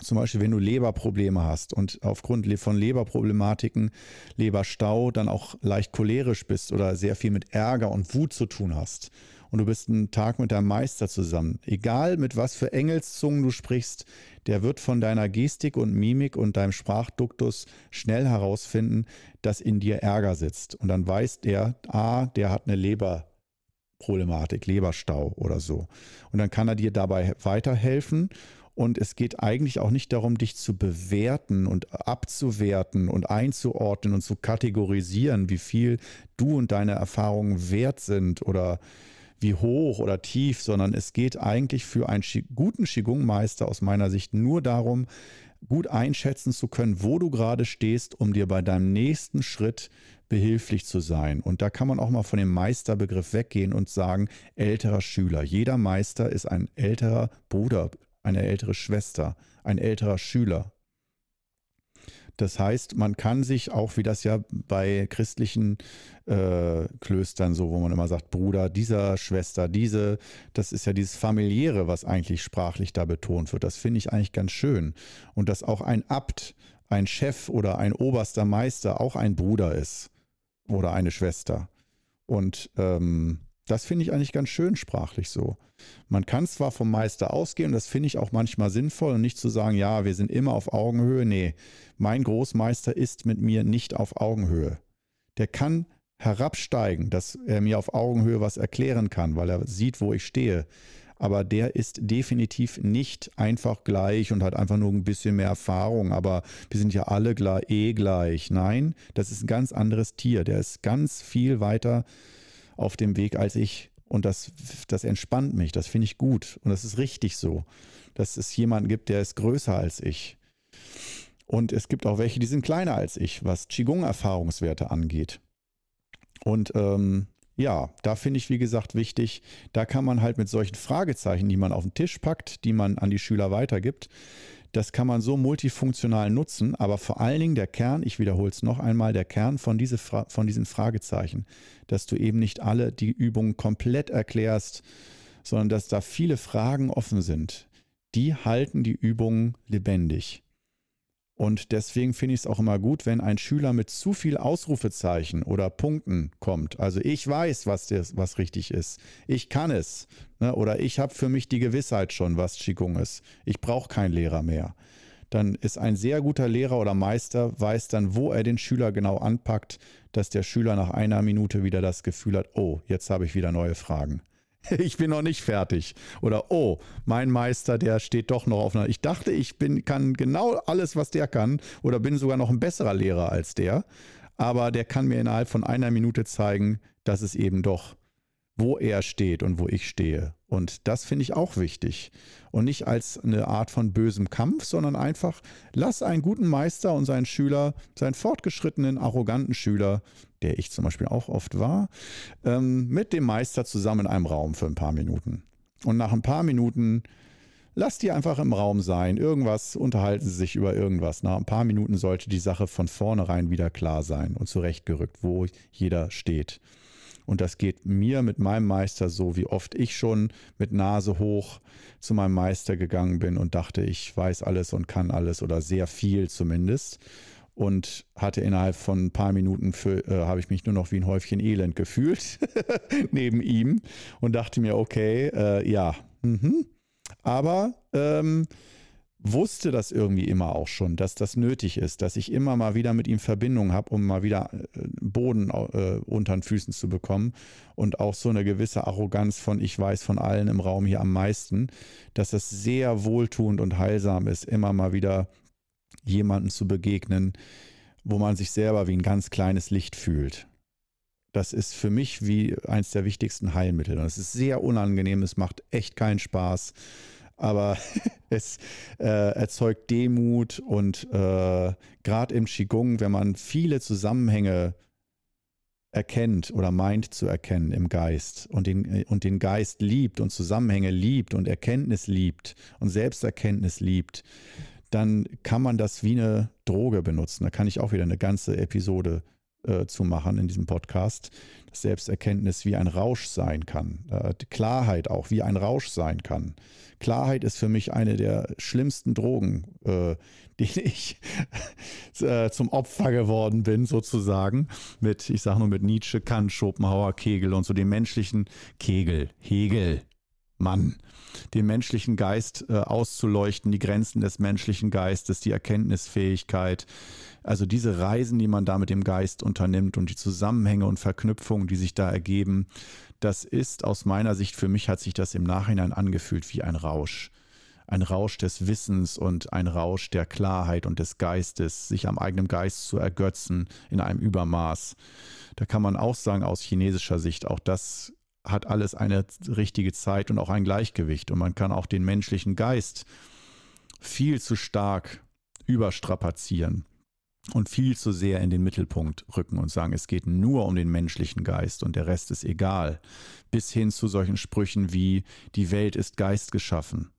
zum Beispiel, wenn du Leberprobleme hast und aufgrund von Leberproblematiken, Leberstau, dann auch leicht cholerisch bist oder sehr viel mit Ärger und Wut zu tun hast und du bist einen Tag mit deinem Meister zusammen, egal mit was für Engelszungen du sprichst, der wird von deiner Gestik und Mimik und deinem Sprachduktus schnell herausfinden, dass in dir Ärger sitzt. Und dann weiß der, ah, der hat eine Leberproblematik, Leberstau oder so. Und dann kann er dir dabei weiterhelfen. Und es geht eigentlich auch nicht darum, dich zu bewerten und abzuwerten und einzuordnen und zu kategorisieren, wie viel du und deine Erfahrungen wert sind oder wie hoch oder tief, sondern es geht eigentlich für einen guten Qigong-Meister aus meiner Sicht nur darum, gut einschätzen zu können, wo du gerade stehst, um dir bei deinem nächsten Schritt behilflich zu sein. Und da kann man auch mal von dem Meisterbegriff weggehen und sagen, älterer Schüler. Jeder Meister ist ein älterer Bruder, eine ältere Schwester, ein älterer Schüler. Das heißt, man kann sich auch, wie das ja bei christlichen äh, Klöstern so, wo man immer sagt, Bruder dieser Schwester, diese, das ist ja dieses familiäre, was eigentlich sprachlich da betont wird. Das finde ich eigentlich ganz schön. Und dass auch ein Abt, ein Chef oder ein oberster Meister auch ein Bruder ist oder eine Schwester. Und ähm, das finde ich eigentlich ganz schön sprachlich so. Man kann zwar vom Meister ausgehen, das finde ich auch manchmal sinnvoll, und nicht zu sagen, ja, wir sind immer auf Augenhöhe. Nee, mein Großmeister ist mit mir nicht auf Augenhöhe. Der kann herabsteigen, dass er mir auf Augenhöhe was erklären kann, weil er sieht, wo ich stehe. Aber der ist definitiv nicht einfach gleich und hat einfach nur ein bisschen mehr Erfahrung. Aber wir sind ja alle eh gleich. Nein, das ist ein ganz anderes Tier. Der ist ganz viel weiter auf dem Weg als ich. Und das, das entspannt mich, das finde ich gut. Und das ist richtig so, dass es jemanden gibt, der ist größer als ich. Und es gibt auch welche, die sind kleiner als ich, was Qigong-Erfahrungswerte angeht. Und ähm, ja, da finde ich, wie gesagt, wichtig, da kann man halt mit solchen Fragezeichen, die man auf den Tisch packt, die man an die Schüler weitergibt, das kann man so multifunktional nutzen, aber vor allen Dingen der Kern, ich wiederhole es noch einmal, der Kern von, diese von diesen Fragezeichen, dass du eben nicht alle die Übungen komplett erklärst, sondern dass da viele Fragen offen sind. Die halten die Übungen lebendig. Und deswegen finde ich es auch immer gut, wenn ein Schüler mit zu viel Ausrufezeichen oder Punkten kommt. Also ich weiß, was, das, was richtig ist. Ich kann es. Ne? Oder ich habe für mich die Gewissheit schon, was Qigong ist. Ich brauche keinen Lehrer mehr. Dann ist ein sehr guter Lehrer oder Meister, weiß dann, wo er den Schüler genau anpackt, dass der Schüler nach einer Minute wieder das Gefühl hat, oh, jetzt habe ich wieder neue Fragen. ich bin noch nicht fertig. Oder oh, mein Meister, der steht doch noch auf einer. Ich dachte, ich bin, kann genau alles, was der kann, oder bin sogar noch ein besserer Lehrer als der. Aber der kann mir innerhalb von einer Minute zeigen, dass es eben doch wo er steht und wo ich stehe. Und das finde ich auch wichtig. Und nicht als eine Art von bösem Kampf, sondern einfach, lass einen guten Meister und seinen Schüler, seinen fortgeschrittenen, arroganten Schüler, der ich zum Beispiel auch oft war, ähm, mit dem Meister zusammen in einem Raum für ein paar Minuten. Und nach ein paar Minuten Lass die einfach im Raum sein. Irgendwas, unterhalten sie sich über irgendwas. Nach ein paar Minuten sollte die Sache von vornherein wieder klar sein und zurechtgerückt, wo jeder steht. Und das geht mir mit meinem Meister so, wie oft ich schon mit Nase hoch zu meinem Meister gegangen bin und dachte, ich weiß alles und kann alles oder sehr viel zumindest. Und hatte innerhalb von ein paar Minuten für, äh, habe ich mich nur noch wie ein Häufchen Elend gefühlt neben ihm und dachte mir, okay, äh, ja, mhm. aber ähm, wusste das irgendwie immer auch schon, dass das nötig ist, dass ich immer mal wieder mit ihm Verbindung habe, um mal wieder äh, Boden äh, unter den Füßen zu bekommen und auch so eine gewisse Arroganz von ich weiß von allen im Raum hier am meisten, dass es sehr wohltuend und heilsam ist, immer mal wieder jemanden zu begegnen, wo man sich selber wie ein ganz kleines Licht fühlt. Das ist für mich wie eins der wichtigsten Heilmittel. Und es ist sehr unangenehm, es macht echt keinen Spaß aber es äh, erzeugt Demut und äh, gerade im Qigong, wenn man viele Zusammenhänge erkennt oder meint zu erkennen im Geist und den, äh, und den Geist liebt und Zusammenhänge liebt und Erkenntnis liebt und Selbsterkenntnis liebt, dann kann man das wie eine Droge benutzen. Da kann ich auch wieder eine ganze Episode äh, zu machen in diesem Podcast, dass Selbsterkenntnis wie ein Rausch sein kann, äh, Klarheit auch wie ein Rausch sein kann. Klarheit ist für mich eine der schlimmsten Drogen, äh, denen ich äh, zum Opfer geworden bin, sozusagen. Mit, ich sage nur mit Nietzsche, Kant, Schopenhauer, Kegel und so dem menschlichen Kegel, Hegel, Mann, den menschlichen Geist äh, auszuleuchten, die Grenzen des menschlichen Geistes, die Erkenntnisfähigkeit. Also diese Reisen, die man da mit dem Geist unternimmt und die Zusammenhänge und Verknüpfungen, die sich da ergeben, das ist aus meiner Sicht, für mich hat sich das im Nachhinein angefühlt wie ein Rausch. Ein Rausch des Wissens und ein Rausch der Klarheit und des Geistes, sich am eigenen Geist zu ergötzen in einem Übermaß. Da kann man auch sagen, aus chinesischer Sicht, auch das hat alles eine richtige Zeit und auch ein Gleichgewicht. Und man kann auch den menschlichen Geist viel zu stark überstrapazieren und viel zu sehr in den Mittelpunkt rücken und sagen, es geht nur um den menschlichen Geist und der Rest ist egal, bis hin zu solchen Sprüchen wie die Welt ist Geist geschaffen.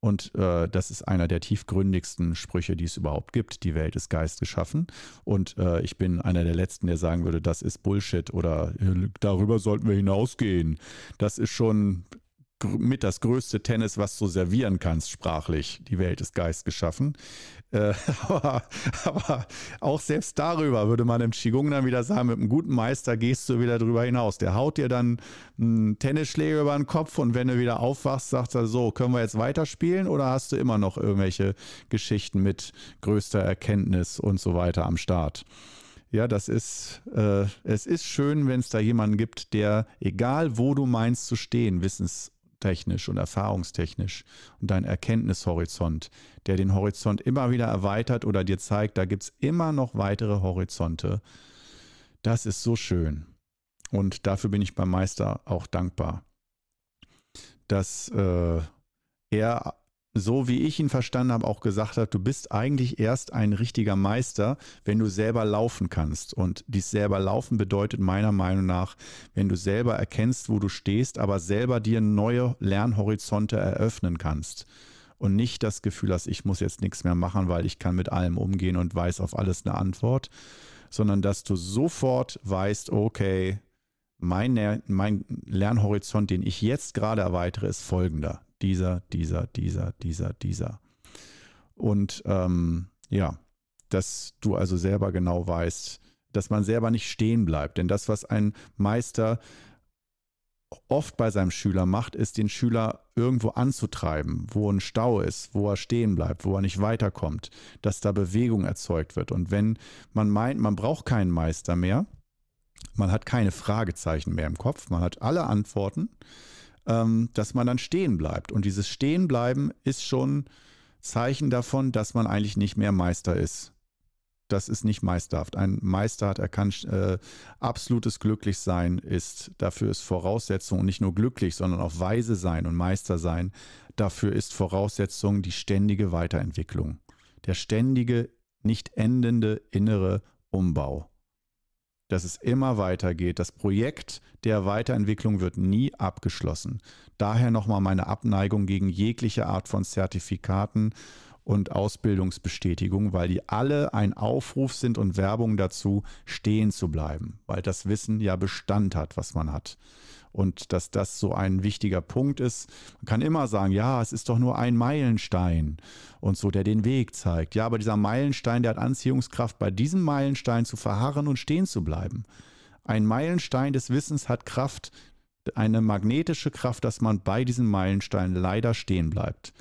Und äh, das ist einer der tiefgründigsten Sprüche, die es überhaupt gibt. Die Welt ist Geist geschaffen. Und äh, ich bin einer der Letzten, der sagen würde, das ist Bullshit oder äh, darüber sollten wir hinausgehen. Das ist schon mit das größte Tennis, was du servieren kannst, sprachlich. Die Welt ist Geist geschaffen. Äh, aber, aber, auch selbst darüber würde man im Qigong dann wieder sagen, mit einem guten Meister gehst du wieder drüber hinaus. Der haut dir dann einen Tennisschläger über den Kopf und wenn du wieder aufwachst, sagt er so, können wir jetzt weiterspielen oder hast du immer noch irgendwelche Geschichten mit größter Erkenntnis und so weiter am Start? Ja, das ist, äh, es ist schön, wenn es da jemanden gibt, der, egal wo du meinst zu stehen, wissens- technisch und erfahrungstechnisch und dein Erkenntnishorizont, der den Horizont immer wieder erweitert oder dir zeigt, da gibt es immer noch weitere Horizonte. Das ist so schön. Und dafür bin ich beim Meister auch dankbar, dass äh, er so wie ich ihn verstanden habe, auch gesagt hat, du bist eigentlich erst ein richtiger Meister, wenn du selber laufen kannst. Und dies selber laufen bedeutet meiner Meinung nach, wenn du selber erkennst, wo du stehst, aber selber dir neue Lernhorizonte eröffnen kannst. Und nicht das Gefühl hast, ich muss jetzt nichts mehr machen, weil ich kann mit allem umgehen und weiß auf alles eine Antwort, sondern dass du sofort weißt, okay, mein, mein Lernhorizont, den ich jetzt gerade erweitere, ist folgender dieser, dieser, dieser, dieser, dieser. Und ähm, ja, dass du also selber genau weißt, dass man selber nicht stehen bleibt. Denn das, was ein Meister oft bei seinem Schüler macht, ist den Schüler irgendwo anzutreiben, wo ein Stau ist, wo er stehen bleibt, wo er nicht weiterkommt, dass da Bewegung erzeugt wird. Und wenn man meint, man braucht keinen Meister mehr, man hat keine Fragezeichen mehr im Kopf, man hat alle Antworten, dass man dann stehen bleibt. Und dieses Stehenbleiben ist schon Zeichen davon, dass man eigentlich nicht mehr Meister ist. Das ist nicht meisterhaft. Ein Meister hat, er kann äh, absolutes Glücklichsein ist, dafür ist Voraussetzung, und nicht nur glücklich, sondern auch weise sein und Meister sein, dafür ist Voraussetzung die ständige Weiterentwicklung. Der ständige, nicht endende innere Umbau dass es immer weitergeht. Das Projekt der Weiterentwicklung wird nie abgeschlossen. Daher nochmal meine Abneigung gegen jegliche Art von Zertifikaten und Ausbildungsbestätigung, weil die alle ein Aufruf sind und Werbung dazu, stehen zu bleiben, weil das Wissen ja Bestand hat, was man hat und dass das so ein wichtiger Punkt ist. Man kann immer sagen, ja, es ist doch nur ein Meilenstein und so, der den Weg zeigt. Ja, aber dieser Meilenstein, der hat Anziehungskraft, bei diesem Meilenstein zu verharren und stehen zu bleiben. Ein Meilenstein des Wissens hat Kraft, eine magnetische Kraft, dass man bei diesem Meilenstein leider stehen bleibt.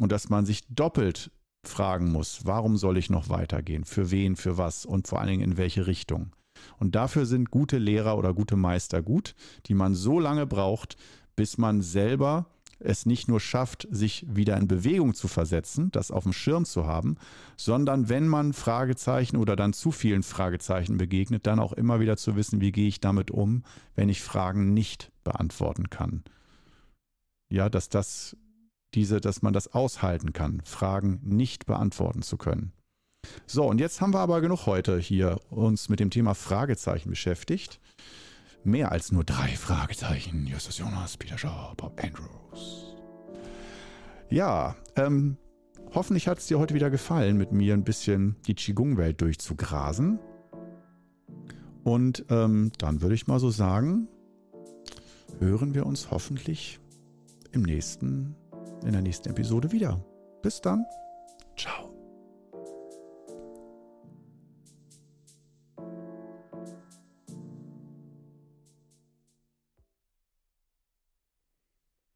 Und dass man sich doppelt fragen muss, warum soll ich noch weitergehen? Für wen, für was und vor allen Dingen in welche Richtung? Und dafür sind gute Lehrer oder gute Meister gut, die man so lange braucht, bis man selber es nicht nur schafft, sich wieder in Bewegung zu versetzen, das auf dem Schirm zu haben, sondern wenn man Fragezeichen oder dann zu vielen Fragezeichen begegnet, dann auch immer wieder zu wissen, wie gehe ich damit um, wenn ich Fragen nicht beantworten kann. Ja, dass das diese, dass man das aushalten kann, Fragen nicht beantworten zu können. So, und jetzt haben wir aber genug heute hier uns mit dem Thema Fragezeichen beschäftigt. Mehr als nur drei Fragezeichen. Justus Jonas, Peter Shaw, Bob Andrews. Ja, ähm, hoffentlich hat es dir heute wieder gefallen, mit mir ein bisschen die Qigong-Welt durchzugrasen. Und ähm, dann würde ich mal so sagen, hören wir uns hoffentlich im nächsten, in der nächsten Episode wieder. Bis dann.